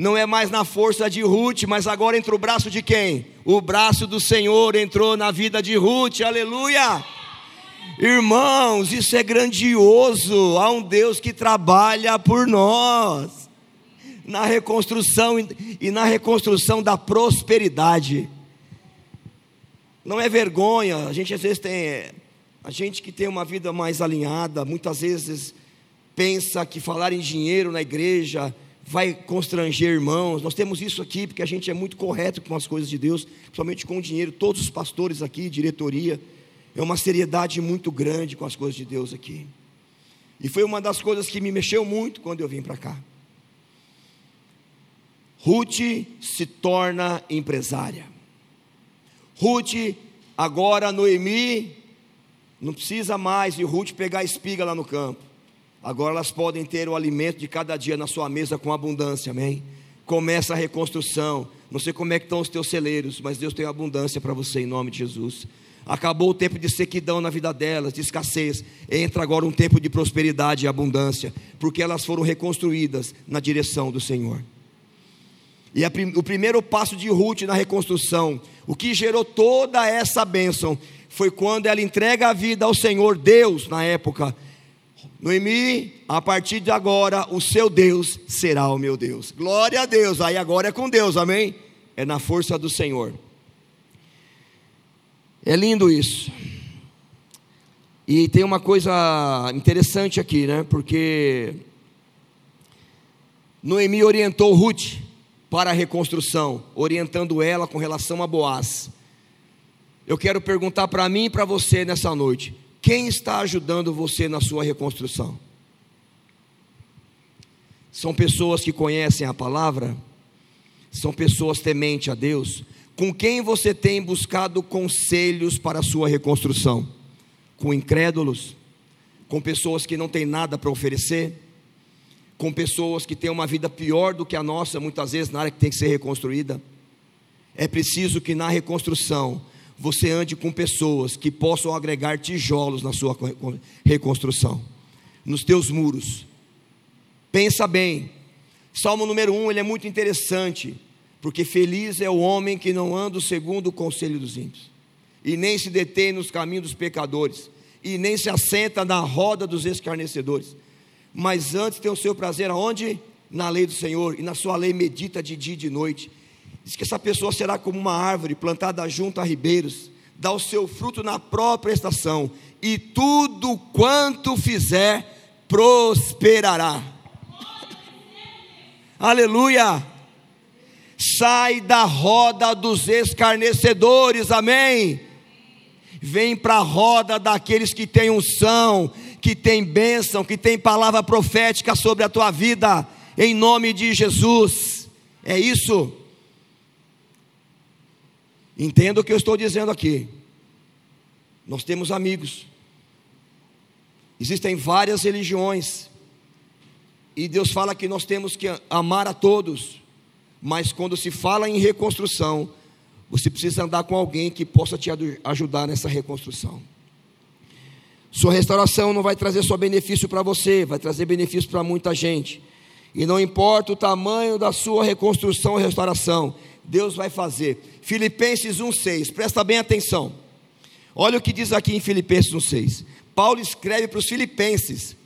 não é mais na força de Ruth, mas agora entra o braço de quem? O braço do Senhor entrou na vida de Ruth, aleluia! Irmãos, isso é grandioso. Há um Deus que trabalha por nós na reconstrução e na reconstrução da prosperidade. Não é vergonha, a gente às vezes tem a gente que tem uma vida mais alinhada, muitas vezes pensa que falar em dinheiro na igreja vai constranger irmãos. Nós temos isso aqui porque a gente é muito correto com as coisas de Deus, principalmente com o dinheiro. Todos os pastores aqui, diretoria, é uma seriedade muito grande com as coisas de Deus aqui. E foi uma das coisas que me mexeu muito quando eu vim para cá. Ruth se torna empresária. Ruth, agora Noemi, não precisa mais de Ruth pegar espiga lá no campo. Agora elas podem ter o alimento de cada dia na sua mesa com abundância, amém? Começa a reconstrução. Não sei como é que estão os teus celeiros, mas Deus tem abundância para você em nome de Jesus. Acabou o tempo de sequidão na vida delas, de escassez. Entra agora um tempo de prosperidade e abundância, porque elas foram reconstruídas na direção do Senhor. E a, o primeiro passo de Ruth na reconstrução, o que gerou toda essa bênção, foi quando ela entrega a vida ao Senhor Deus na época Noemi, a partir de agora, o seu Deus será o meu Deus. Glória a Deus. Aí agora é com Deus, amém? É na força do Senhor. É lindo isso. E tem uma coisa interessante aqui, né? Porque Noemi orientou Ruth para a reconstrução, orientando ela com relação a Boaz. eu quero perguntar para mim e para você nessa noite: quem está ajudando você na sua reconstrução? São pessoas que conhecem a palavra? São pessoas tementes a Deus? Com quem você tem buscado conselhos para a sua reconstrução? Com incrédulos? Com pessoas que não têm nada para oferecer? Com pessoas que têm uma vida pior do que a nossa, muitas vezes na área que tem que ser reconstruída? É preciso que na reconstrução você ande com pessoas que possam agregar tijolos na sua reconstrução, nos teus muros. Pensa bem. Salmo número 1, ele é muito interessante, porque feliz é o homem que não anda segundo o conselho dos ímpios, e nem se detém nos caminhos dos pecadores, e nem se assenta na roda dos escarnecedores. Mas antes tem o seu prazer aonde? Na lei do Senhor, e na sua lei medita de dia e de noite Diz que essa pessoa será como uma árvore plantada junto a ribeiros, dá o seu fruto na própria estação, e tudo quanto fizer prosperará. Aleluia! Sai da roda dos escarnecedores, amém? Vem para a roda daqueles que têm unção, que têm bênção, que têm palavra profética sobre a tua vida, em nome de Jesus. É isso. Entenda o que eu estou dizendo aqui. Nós temos amigos. Existem várias religiões. E Deus fala que nós temos que amar a todos. Mas quando se fala em reconstrução, você precisa andar com alguém que possa te ajudar nessa reconstrução. Sua restauração não vai trazer só benefício para você, vai trazer benefício para muita gente. E não importa o tamanho da sua reconstrução ou restauração, Deus vai fazer. Filipenses 1,6, presta bem atenção. Olha o que diz aqui em Filipenses 1,6. Paulo escreve para os Filipenses,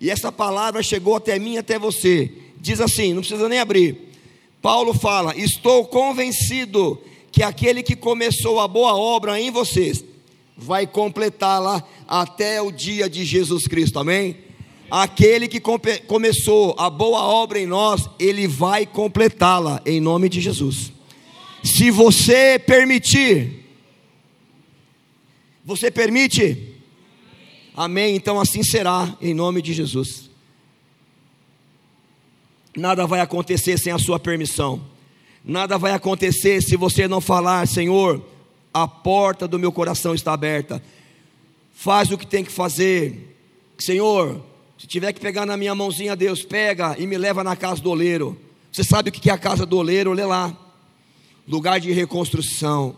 e essa palavra chegou até mim até você. Diz assim, não precisa nem abrir. Paulo fala: Estou convencido que aquele que começou a boa obra em vocês vai completá-la até o dia de Jesus Cristo, amém? Aquele que começou a boa obra em nós, ele vai completá-la em nome de Jesus. Se você permitir, você permite? Amém. Então assim será, em nome de Jesus. Nada vai acontecer sem a sua permissão. Nada vai acontecer se você não falar, Senhor, a porta do meu coração está aberta. Faz o que tem que fazer. Senhor, se tiver que pegar na minha mãozinha, Deus, pega e me leva na casa do oleiro. Você sabe o que é a casa do oleiro? Lê lá lugar de reconstrução,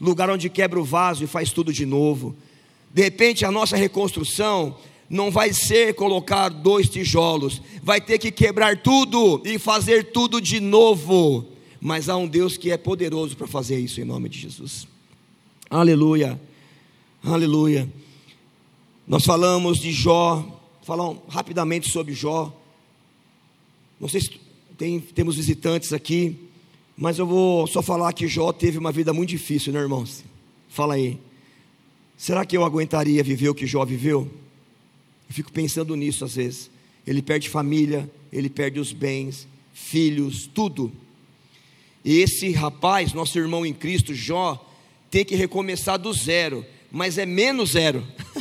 lugar onde quebra o vaso e faz tudo de novo. De repente, a nossa reconstrução não vai ser colocar dois tijolos, vai ter que quebrar tudo e fazer tudo de novo. Mas há um Deus que é poderoso para fazer isso em nome de Jesus. Aleluia, aleluia. Nós falamos de Jó, falamos rapidamente sobre Jó. Não sei se tem, temos visitantes aqui. Mas eu vou só falar que Jó teve uma vida muito difícil, né, irmãos? Fala aí. Será que eu aguentaria viver o que Jó viveu? Eu fico pensando nisso às vezes. Ele perde família, ele perde os bens, filhos, tudo. E esse rapaz, nosso irmão em Cristo, Jó, tem que recomeçar do zero, mas é menos zero.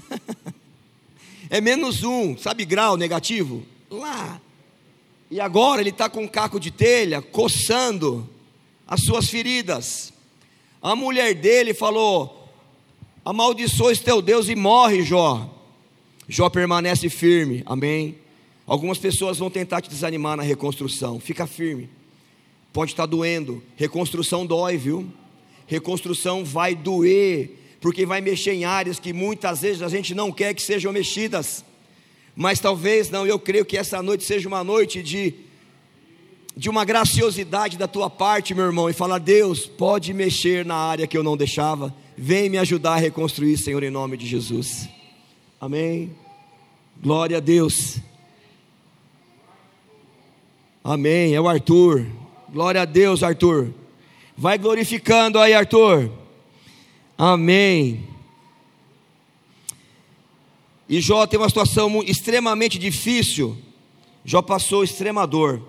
é menos um, sabe grau negativo? Lá. E agora ele está com um caco de telha, coçando as suas feridas. A mulher dele falou: Amaldiçoa teu Deus e morre, Jó. Jó permanece firme, amém. Algumas pessoas vão tentar te desanimar na reconstrução, fica firme. Pode estar doendo, reconstrução dói, viu? Reconstrução vai doer, porque vai mexer em áreas que muitas vezes a gente não quer que sejam mexidas. Mas talvez não, eu creio que essa noite seja uma noite de de uma graciosidade da tua parte, meu irmão, e falar: Deus, pode mexer na área que eu não deixava, vem me ajudar a reconstruir, Senhor, em nome de Jesus. Amém. Glória a Deus. Amém. É o Arthur. Glória a Deus, Arthur. Vai glorificando aí, Arthur. Amém. E Jó tem uma situação extremamente difícil. Jó passou extrema dor.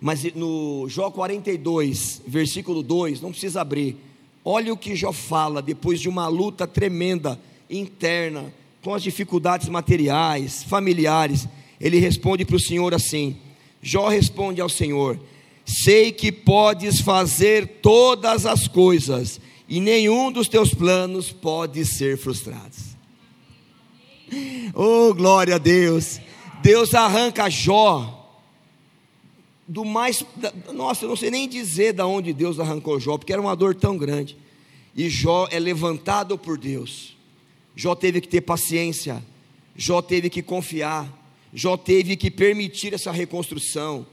Mas no Jó 42, versículo 2, não precisa abrir. Olha o que Jó fala depois de uma luta tremenda interna, com as dificuldades materiais, familiares. Ele responde para o Senhor assim: Jó responde ao Senhor: Sei que podes fazer todas as coisas, e nenhum dos teus planos pode ser frustrado. Oh, glória a Deus! Deus arranca Jó do mais. Nossa, eu não sei nem dizer da onde Deus arrancou Jó, porque era uma dor tão grande. E Jó é levantado por Deus. Jó teve que ter paciência. Jó teve que confiar. Jó teve que permitir essa reconstrução.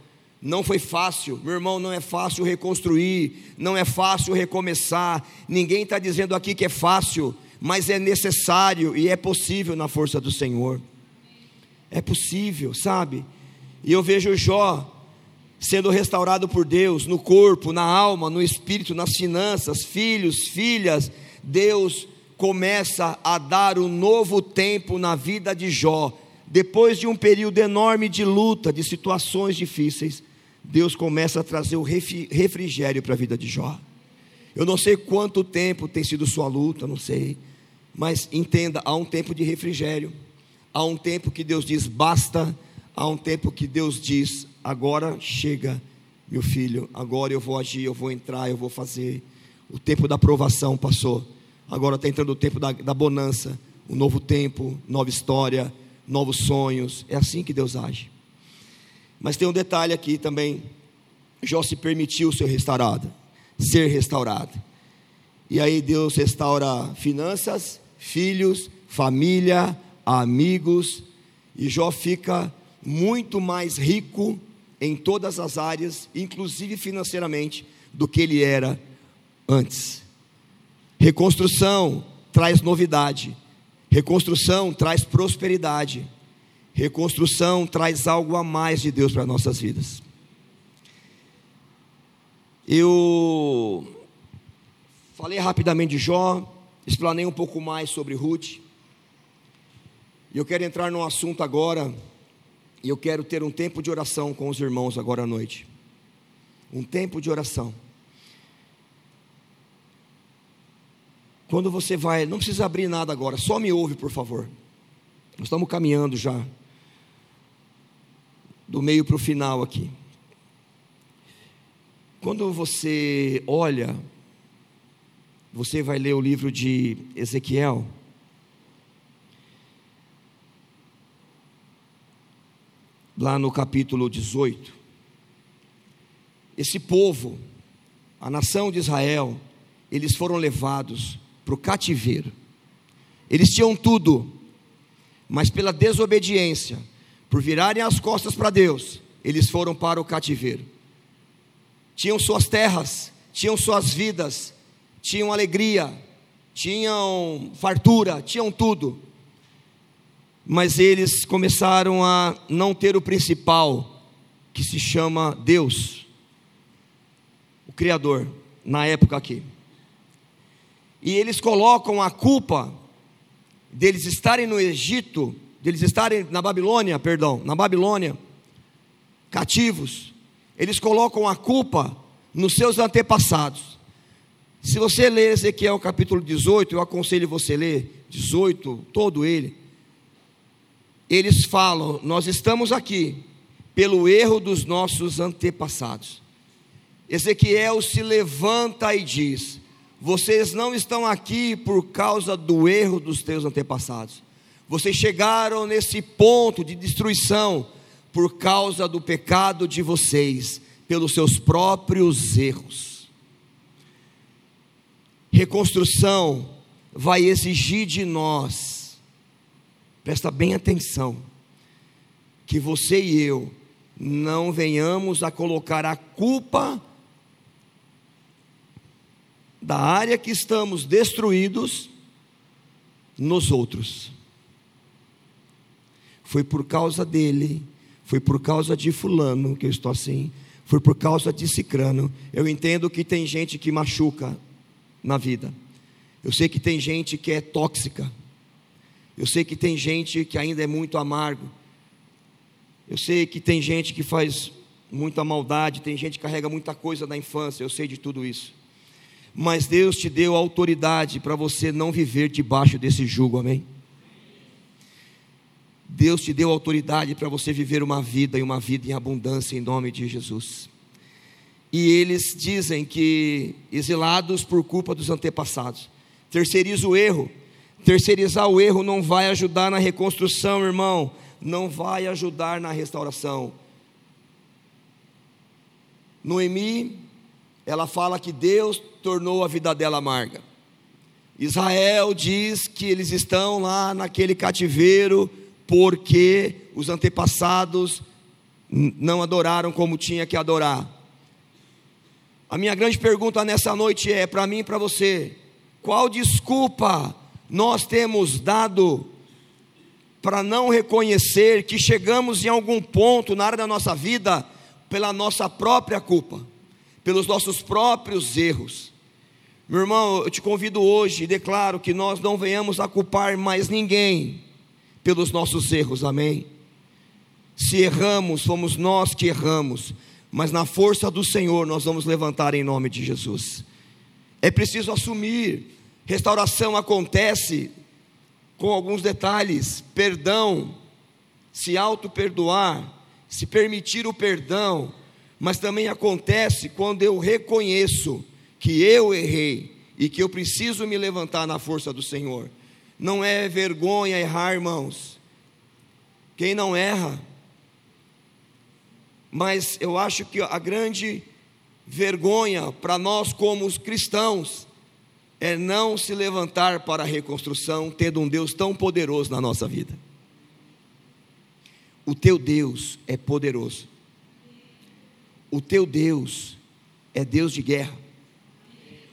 Não foi fácil, meu irmão, não é fácil reconstruir, não é fácil recomeçar. Ninguém está dizendo aqui que é fácil, mas é necessário e é possível na força do Senhor. É possível, sabe? E eu vejo Jó sendo restaurado por Deus no corpo, na alma, no espírito, nas finanças, filhos, filhas. Deus começa a dar um novo tempo na vida de Jó. Depois de um período enorme de luta, de situações difíceis, Deus começa a trazer o refrigério para a vida de Jó. Eu não sei quanto tempo tem sido sua luta, não sei, mas entenda: há um tempo de refrigério, há um tempo que Deus diz basta, há um tempo que Deus diz agora chega, meu filho, agora eu vou agir, eu vou entrar, eu vou fazer. O tempo da aprovação passou, agora está entrando o tempo da, da bonança, um novo tempo, nova história, novos sonhos. É assim que Deus age. Mas tem um detalhe aqui também. Jó se permitiu ser restaurado, ser restaurado. E aí Deus restaura finanças, filhos, família, amigos, e Jó fica muito mais rico em todas as áreas, inclusive financeiramente, do que ele era antes. Reconstrução traz novidade, reconstrução traz prosperidade, Reconstrução traz algo a mais de Deus para nossas vidas. Eu falei rapidamente de Jó, explanei um pouco mais sobre Ruth. E eu quero entrar num assunto agora, e eu quero ter um tempo de oração com os irmãos agora à noite. Um tempo de oração. Quando você vai, não precisa abrir nada agora, só me ouve, por favor. Nós estamos caminhando já do meio para o final aqui. Quando você olha, você vai ler o livro de Ezequiel. Lá no capítulo 18. Esse povo, a nação de Israel, eles foram levados para o cativeiro. Eles tinham tudo, mas pela desobediência, por virarem as costas para Deus, eles foram para o cativeiro. Tinham suas terras, tinham suas vidas, tinham alegria, tinham fartura, tinham tudo. Mas eles começaram a não ter o principal, que se chama Deus, o Criador, na época aqui. E eles colocam a culpa deles estarem no Egito deles estarem na Babilônia, perdão, na Babilônia, cativos, eles colocam a culpa nos seus antepassados. Se você ler Ezequiel capítulo 18, eu aconselho você ler 18, todo ele. Eles falam: Nós estamos aqui pelo erro dos nossos antepassados. Ezequiel se levanta e diz: Vocês não estão aqui por causa do erro dos teus antepassados. Vocês chegaram nesse ponto de destruição por causa do pecado de vocês, pelos seus próprios erros. Reconstrução vai exigir de nós, presta bem atenção, que você e eu não venhamos a colocar a culpa da área que estamos destruídos nos outros foi por causa dele, foi por causa de fulano que eu estou assim, foi por causa de cicrano. Eu entendo que tem gente que machuca na vida. Eu sei que tem gente que é tóxica. Eu sei que tem gente que ainda é muito amargo. Eu sei que tem gente que faz muita maldade, tem gente que carrega muita coisa da infância, eu sei de tudo isso. mas Deus te deu autoridade para você não viver debaixo desse jugo, amém? Deus te deu autoridade para você viver uma vida e uma vida em abundância em nome de Jesus. E eles dizem que exilados por culpa dos antepassados. Terceiriza o erro. Terceirizar o erro não vai ajudar na reconstrução, irmão. Não vai ajudar na restauração. Noemi, ela fala que Deus tornou a vida dela amarga. Israel diz que eles estão lá naquele cativeiro porque os antepassados não adoraram como tinha que adorar. A minha grande pergunta nessa noite é para mim e para você: qual desculpa nós temos dado para não reconhecer que chegamos em algum ponto na área da nossa vida pela nossa própria culpa, pelos nossos próprios erros? Meu irmão, eu te convido hoje e declaro que nós não venhamos a culpar mais ninguém pelos nossos erros, amém? Se erramos, fomos nós que erramos, mas na força do Senhor nós vamos levantar em nome de Jesus. É preciso assumir, restauração acontece com alguns detalhes: perdão, se auto-perdoar, se permitir o perdão, mas também acontece quando eu reconheço que eu errei e que eu preciso me levantar na força do Senhor. Não é vergonha errar, irmãos. Quem não erra. Mas eu acho que a grande vergonha para nós, como os cristãos, é não se levantar para a reconstrução, tendo um Deus tão poderoso na nossa vida. O teu Deus é poderoso. O teu Deus é Deus de guerra.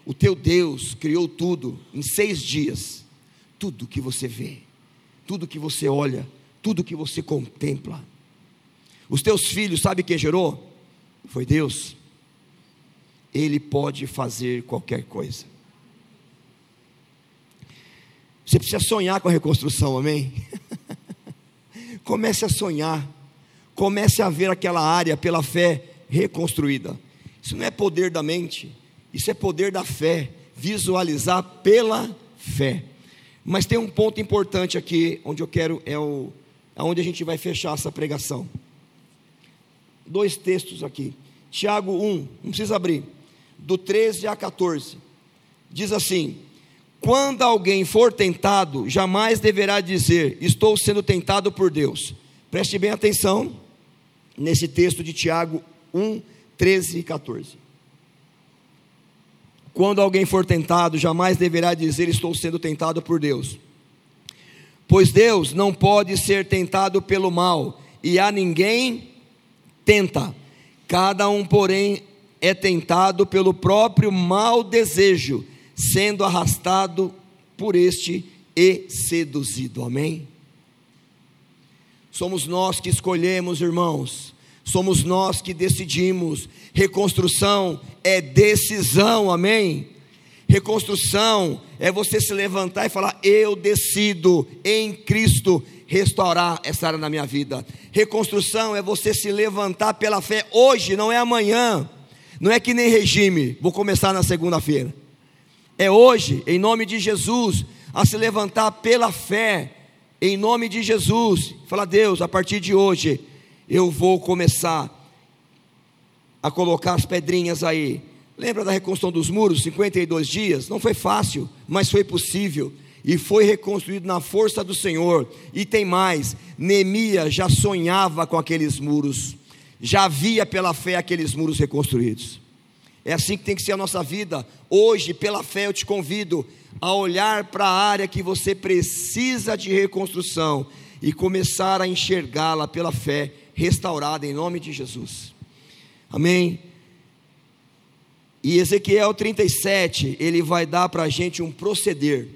O teu Deus criou tudo em seis dias tudo que você vê, tudo que você olha, tudo que você contempla. Os teus filhos, sabe quem gerou? Foi Deus. Ele pode fazer qualquer coisa. Você precisa sonhar com a reconstrução, amém? Comece a sonhar. Comece a ver aquela área pela fé reconstruída. Isso não é poder da mente, isso é poder da fé. Visualizar pela fé. Mas tem um ponto importante aqui, onde eu quero, é o, aonde a gente vai fechar essa pregação. Dois textos aqui. Tiago 1, não precisa abrir, do 13 a 14. Diz assim: Quando alguém for tentado, jamais deverá dizer, estou sendo tentado por Deus. Preste bem atenção nesse texto de Tiago 1, 13 e 14. Quando alguém for tentado, jamais deverá dizer: Estou sendo tentado por Deus. Pois Deus não pode ser tentado pelo mal, e a ninguém tenta. Cada um, porém, é tentado pelo próprio mau desejo, sendo arrastado por este e seduzido. Amém? Somos nós que escolhemos, irmãos, somos nós que decidimos Reconstrução é decisão, amém? Reconstrução é você se levantar e falar: Eu decido em Cristo restaurar essa área na minha vida. Reconstrução é você se levantar pela fé hoje, não é amanhã. Não é que nem regime, vou começar na segunda-feira. É hoje, em nome de Jesus, a se levantar pela fé, em nome de Jesus. Fala, Deus, a partir de hoje, eu vou começar a colocar as pedrinhas aí. Lembra da reconstrução dos muros, 52 dias? Não foi fácil, mas foi possível. E foi reconstruído na força do Senhor. E tem mais: Neemias já sonhava com aqueles muros, já via pela fé aqueles muros reconstruídos. É assim que tem que ser a nossa vida. Hoje, pela fé, eu te convido a olhar para a área que você precisa de reconstrução e começar a enxergá-la pela fé restaurada em nome de Jesus. Amém? E Ezequiel 37, ele vai dar para a gente um proceder.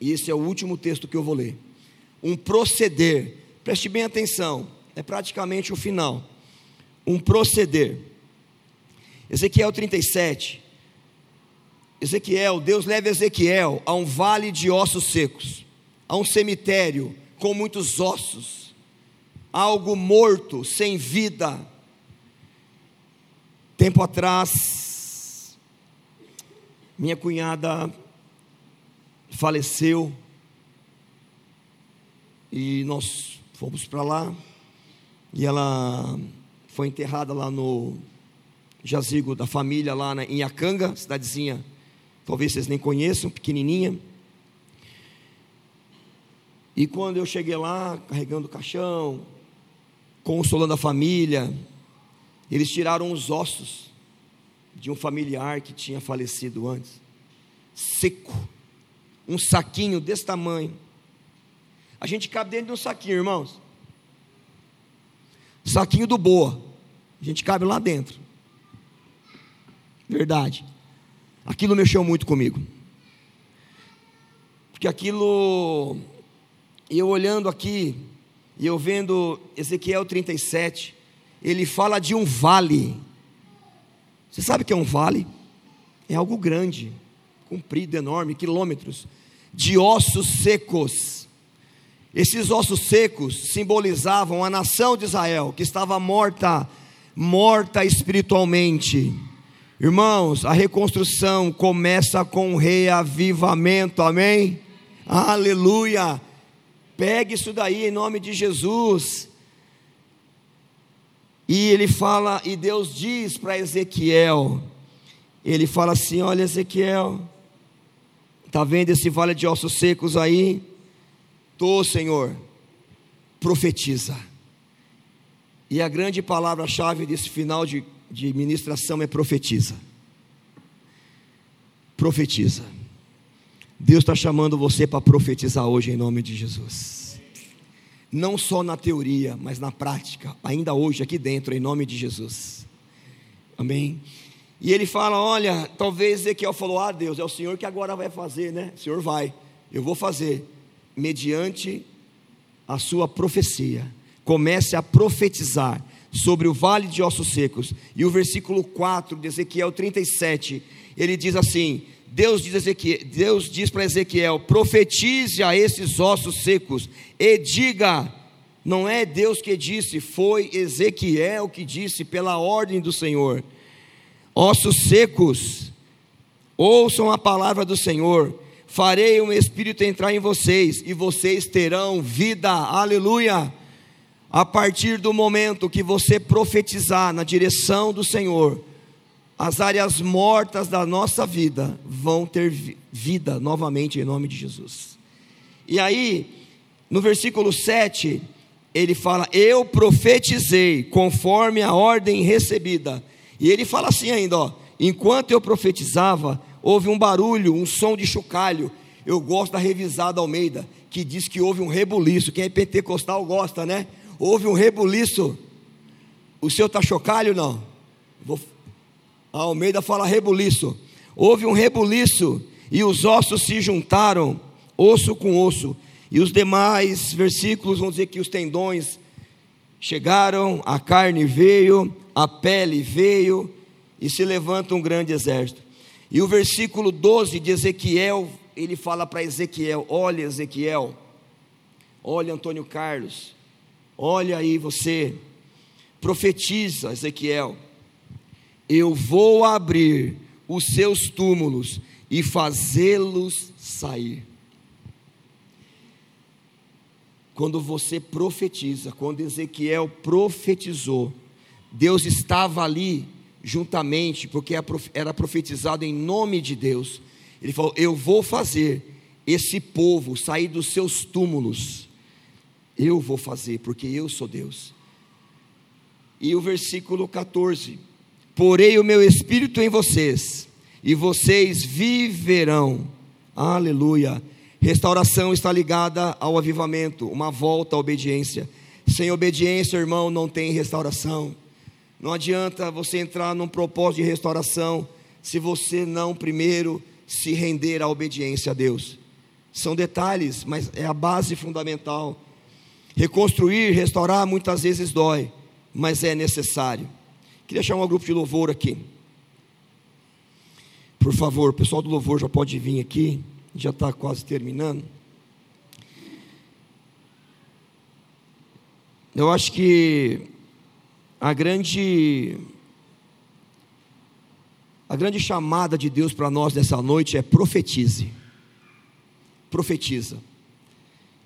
E esse é o último texto que eu vou ler. Um proceder. Preste bem atenção. É praticamente o final. Um proceder. Ezequiel 37. Ezequiel, Deus leva Ezequiel a um vale de ossos secos, a um cemitério com muitos ossos, algo morto, sem vida Tempo atrás, Minha cunhada faleceu e nós fomos para lá e ela foi enterrada lá no jazigo da família lá na, em Acanga, cidadezinha, talvez vocês nem conheçam, pequenininha. E quando eu cheguei lá, carregando o caixão, consolando a família, eles tiraram os ossos de um familiar que tinha falecido antes, seco, um saquinho desse tamanho. A gente cabe dentro de um saquinho, irmãos. Saquinho do boa. A gente cabe lá dentro. Verdade. Aquilo mexeu muito comigo. Porque aquilo, eu olhando aqui, e eu vendo Ezequiel 37, ele fala de um vale. Você sabe o que é um vale? É algo grande, comprido, enorme, quilômetros, de ossos secos. Esses ossos secos simbolizavam a nação de Israel, que estava morta, morta espiritualmente. Irmãos, a reconstrução começa com um reavivamento, amém? Aleluia! Pegue isso daí em nome de Jesus. E ele fala, e Deus diz para Ezequiel, ele fala assim: Olha, Ezequiel, está vendo esse vale de ossos secos aí? Tô, Senhor, profetiza. E a grande palavra-chave desse final de de ministração é profetiza. Profetiza. Deus está chamando você para profetizar hoje em nome de Jesus. Não só na teoria, mas na prática, ainda hoje aqui dentro, em nome de Jesus. Amém. E ele fala: Olha, talvez Ezequiel falou: Ah, Deus, é o Senhor que agora vai fazer, né? O Senhor vai, eu vou fazer, mediante a sua profecia. Comece a profetizar sobre o vale de ossos secos. E o versículo 4 de Ezequiel 37, ele diz assim: Deus diz, Ezequiel, Deus diz para Ezequiel: profetize a esses ossos secos e diga, não é Deus que disse, foi Ezequiel que disse pela ordem do Senhor. Ossos secos, ouçam a palavra do Senhor. Farei um espírito entrar em vocês e vocês terão vida. Aleluia a partir do momento que você profetizar na direção do Senhor, as áreas mortas da nossa vida vão ter vida novamente em nome de Jesus. E aí, no versículo 7, ele fala: Eu profetizei conforme a ordem recebida. E ele fala assim ainda: ó, Enquanto eu profetizava, houve um barulho, um som de chocalho. Eu gosto da revisada Almeida, que diz que houve um rebuliço. Quem é pentecostal gosta, né? houve um rebuliço. O seu está chocalho não? Vou... A Almeida fala rebuliço. Houve um rebuliço e os ossos se juntaram, osso com osso. E os demais versículos vão dizer que os tendões chegaram, a carne veio, a pele veio, e se levanta um grande exército. E o versículo 12 de Ezequiel, ele fala para Ezequiel: Olha, Ezequiel, olha, Antônio Carlos, Olha aí você, profetiza, Ezequiel. Eu vou abrir os seus túmulos e fazê-los sair. Quando você profetiza, quando Ezequiel profetizou, Deus estava ali juntamente, porque era profetizado em nome de Deus. Ele falou: Eu vou fazer esse povo sair dos seus túmulos eu vou fazer, porque eu sou Deus. E o versículo 14: Porei o meu espírito em vocês, e vocês viverão. Aleluia. Restauração está ligada ao avivamento, uma volta à obediência. Sem obediência, irmão, não tem restauração. Não adianta você entrar num propósito de restauração se você não primeiro se render à obediência a Deus. São detalhes, mas é a base fundamental. Reconstruir, restaurar muitas vezes dói, mas é necessário. Queria chamar um grupo de louvor aqui. Por favor, o pessoal do louvor já pode vir aqui, já está quase terminando. Eu acho que a grande A grande chamada de Deus para nós nessa noite é profetize. Profetiza.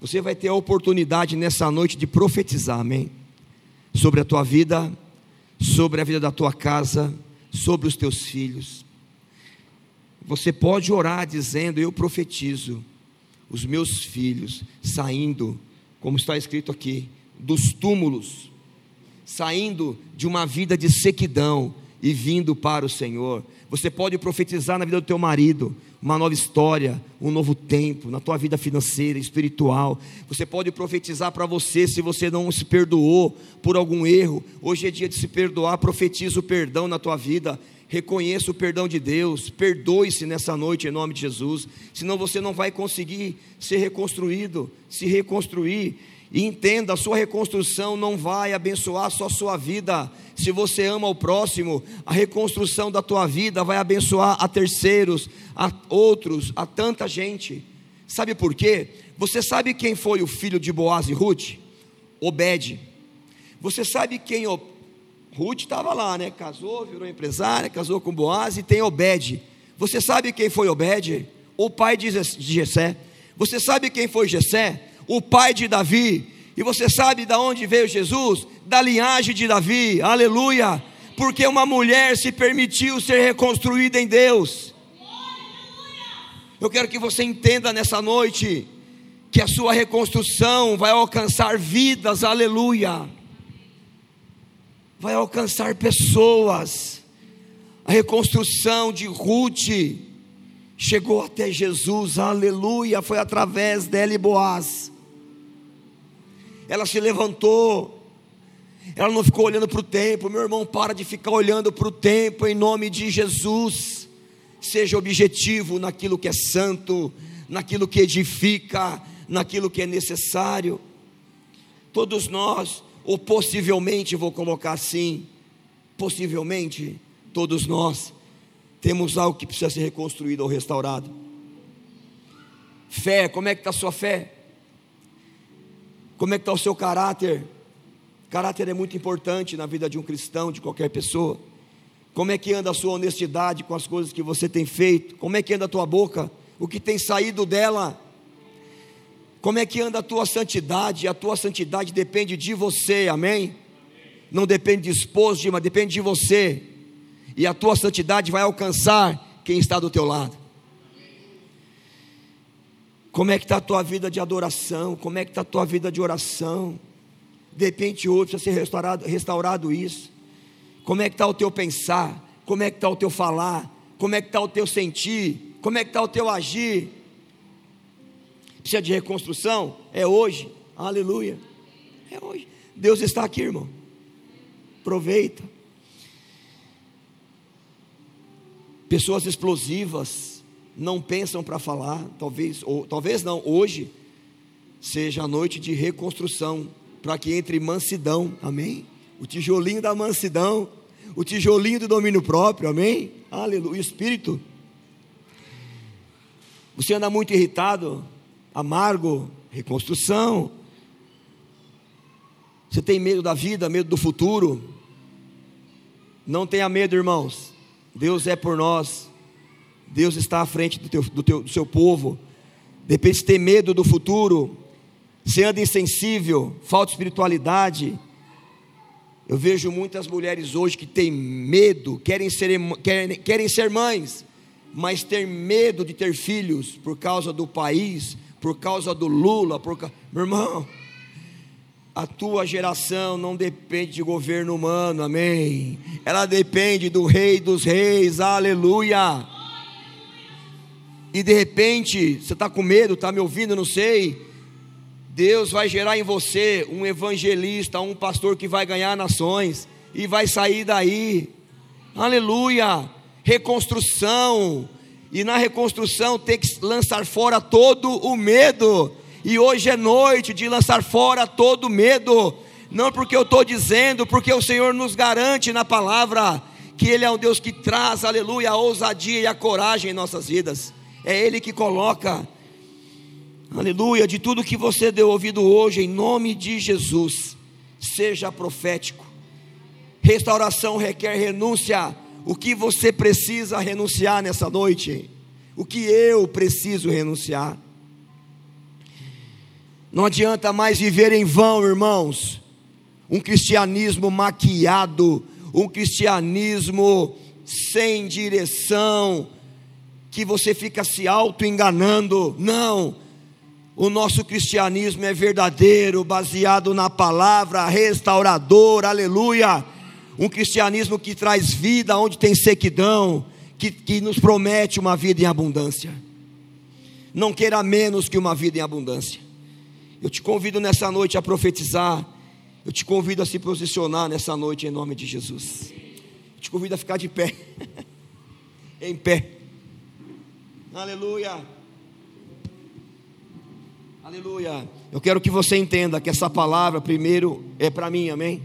Você vai ter a oportunidade nessa noite de profetizar, amém? Sobre a tua vida, sobre a vida da tua casa, sobre os teus filhos. Você pode orar dizendo: Eu profetizo os meus filhos saindo, como está escrito aqui, dos túmulos, saindo de uma vida de sequidão e vindo para o Senhor. Você pode profetizar na vida do teu marido uma nova história, um novo tempo, na tua vida financeira, espiritual. Você pode profetizar para você se você não se perdoou por algum erro. Hoje é dia de se perdoar, profetiza o perdão na tua vida. Reconheça o perdão de Deus, perdoe-se nessa noite em nome de Jesus, senão você não vai conseguir ser reconstruído, se reconstruir. E entenda, a sua reconstrução não vai abençoar só a sua vida. Se você ama o próximo, a reconstrução da tua vida vai abençoar a terceiros, a outros, a tanta gente. Sabe por quê? Você sabe quem foi o filho de Boaz e Ruth? Obed. Você sabe quem Ruth estava lá, né? Casou, virou empresária, casou com Boaz e tem Obed. Você sabe quem foi Obed? O pai de Jessé. Você sabe quem foi Jessé? O pai de Davi. E você sabe de onde veio Jesus? Da linhagem de Davi. Aleluia! Porque uma mulher se permitiu ser reconstruída em Deus. Eu quero que você entenda nessa noite que a sua reconstrução vai alcançar vidas. Aleluia! vai alcançar pessoas. A reconstrução de Ruth chegou até Jesus, aleluia, foi através dela e Boaz. Ela se levantou, ela não ficou olhando para o tempo, meu irmão, para de ficar olhando para o tempo, em nome de Jesus. Seja objetivo naquilo que é santo, naquilo que edifica, naquilo que é necessário. Todos nós ou possivelmente vou colocar assim, possivelmente todos nós temos algo que precisa ser reconstruído ou restaurado. Fé, como é que está a sua fé? Como é que está o seu caráter? Caráter é muito importante na vida de um cristão, de qualquer pessoa. Como é que anda a sua honestidade com as coisas que você tem feito? Como é que anda a tua boca? O que tem saído dela? Como é que anda a tua santidade? A tua santidade depende de você, amém? Não depende de esposo, mas depende de você. E a tua santidade vai alcançar quem está do teu lado. Como é que está a tua vida de adoração? Como é que está a tua vida de oração? De repente hoje precisa ser restaurado, restaurado isso. Como é que está o teu pensar? Como é que está o teu falar? Como é que está o teu sentir? Como é que está o teu agir? precisa de reconstrução, é hoje. Aleluia. É hoje. Deus está aqui, irmão. Aproveita. Pessoas explosivas não pensam para falar, talvez, ou talvez não, hoje seja a noite de reconstrução, para que entre mansidão, amém? O tijolinho da mansidão, o tijolinho do domínio próprio, amém? Aleluia. O espírito. Você anda muito irritado, amargo, reconstrução. Você tem medo da vida, medo do futuro? Não tenha medo, irmãos. Deus é por nós. Deus está à frente do, teu, do, teu, do seu povo. De repente tem medo do futuro. Você anda insensível, falta espiritualidade. Eu vejo muitas mulheres hoje que têm medo, querem ser, querem, querem ser mães, mas têm medo de ter filhos por causa do país, por causa do Lula, por meu irmão, a tua geração não depende de governo humano, amém. Ela depende do Rei dos Reis, aleluia. E de repente, você está com medo, está me ouvindo, não sei. Deus vai gerar em você um evangelista, um pastor que vai ganhar nações e vai sair daí, aleluia. Reconstrução, e na reconstrução tem que lançar fora todo o medo. E hoje é noite de lançar fora todo o medo. Não porque eu estou dizendo, porque o Senhor nos garante na palavra que Ele é um Deus que traz, aleluia, a ousadia e a coragem em nossas vidas. É Ele que coloca, aleluia, de tudo que você deu ouvido hoje, em nome de Jesus, seja profético. Restauração requer renúncia O que você precisa renunciar nessa noite? O que eu preciso renunciar? Não adianta mais viver em vão, irmãos. Um cristianismo maquiado, um cristianismo sem direção, que você fica se auto-enganando. Não. O nosso cristianismo é verdadeiro, baseado na palavra, restaurador, aleluia. Um cristianismo que traz vida onde tem sequidão, que, que nos promete uma vida em abundância. Não queira menos que uma vida em abundância. Eu te convido nessa noite a profetizar. Eu te convido a se posicionar nessa noite em nome de Jesus. Eu te convido a ficar de pé. em pé. Aleluia. Aleluia. Eu quero que você entenda que essa palavra, primeiro, é para mim, amém?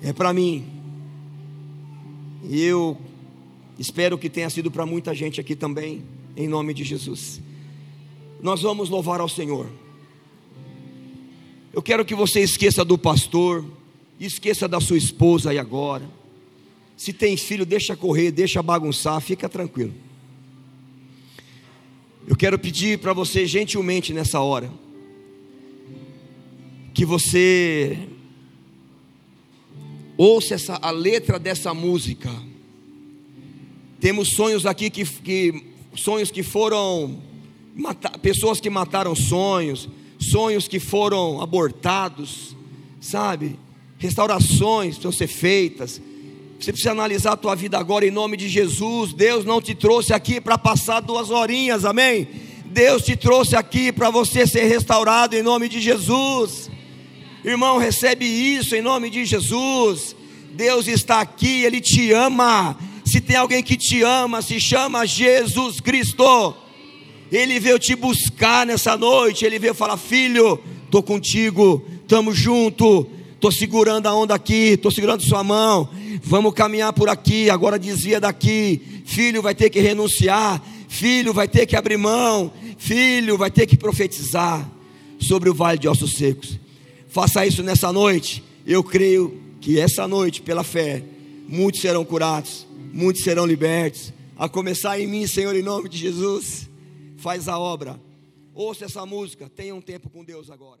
É para mim. E eu espero que tenha sido para muita gente aqui também, em nome de Jesus. Nós vamos louvar ao Senhor. Eu quero que você esqueça do pastor, esqueça da sua esposa aí agora. Se tem filho, deixa correr, deixa bagunçar, fica tranquilo. Eu quero pedir para você gentilmente nessa hora que você ouça essa, a letra dessa música. Temos sonhos aqui que, que sonhos que foram pessoas que mataram sonhos, sonhos que foram abortados, sabe? Restaurações precisam ser feitas. Você precisa analisar a tua vida agora em nome de Jesus. Deus não te trouxe aqui para passar duas horinhas, amém? Deus te trouxe aqui para você ser restaurado em nome de Jesus. Irmão, recebe isso em nome de Jesus. Deus está aqui, Ele te ama. Se tem alguém que te ama, se chama Jesus Cristo. Ele veio te buscar nessa noite. Ele veio falar: Filho, estou contigo, estamos junto. Estou segurando a onda aqui, estou segurando sua mão. Vamos caminhar por aqui. Agora desvia daqui. Filho vai ter que renunciar. Filho vai ter que abrir mão. Filho vai ter que profetizar sobre o vale de ossos secos. Faça isso nessa noite. Eu creio que essa noite, pela fé, muitos serão curados, muitos serão libertos. A começar em mim, Senhor, em nome de Jesus faz a obra. Ouça essa música, tenha um tempo com Deus agora.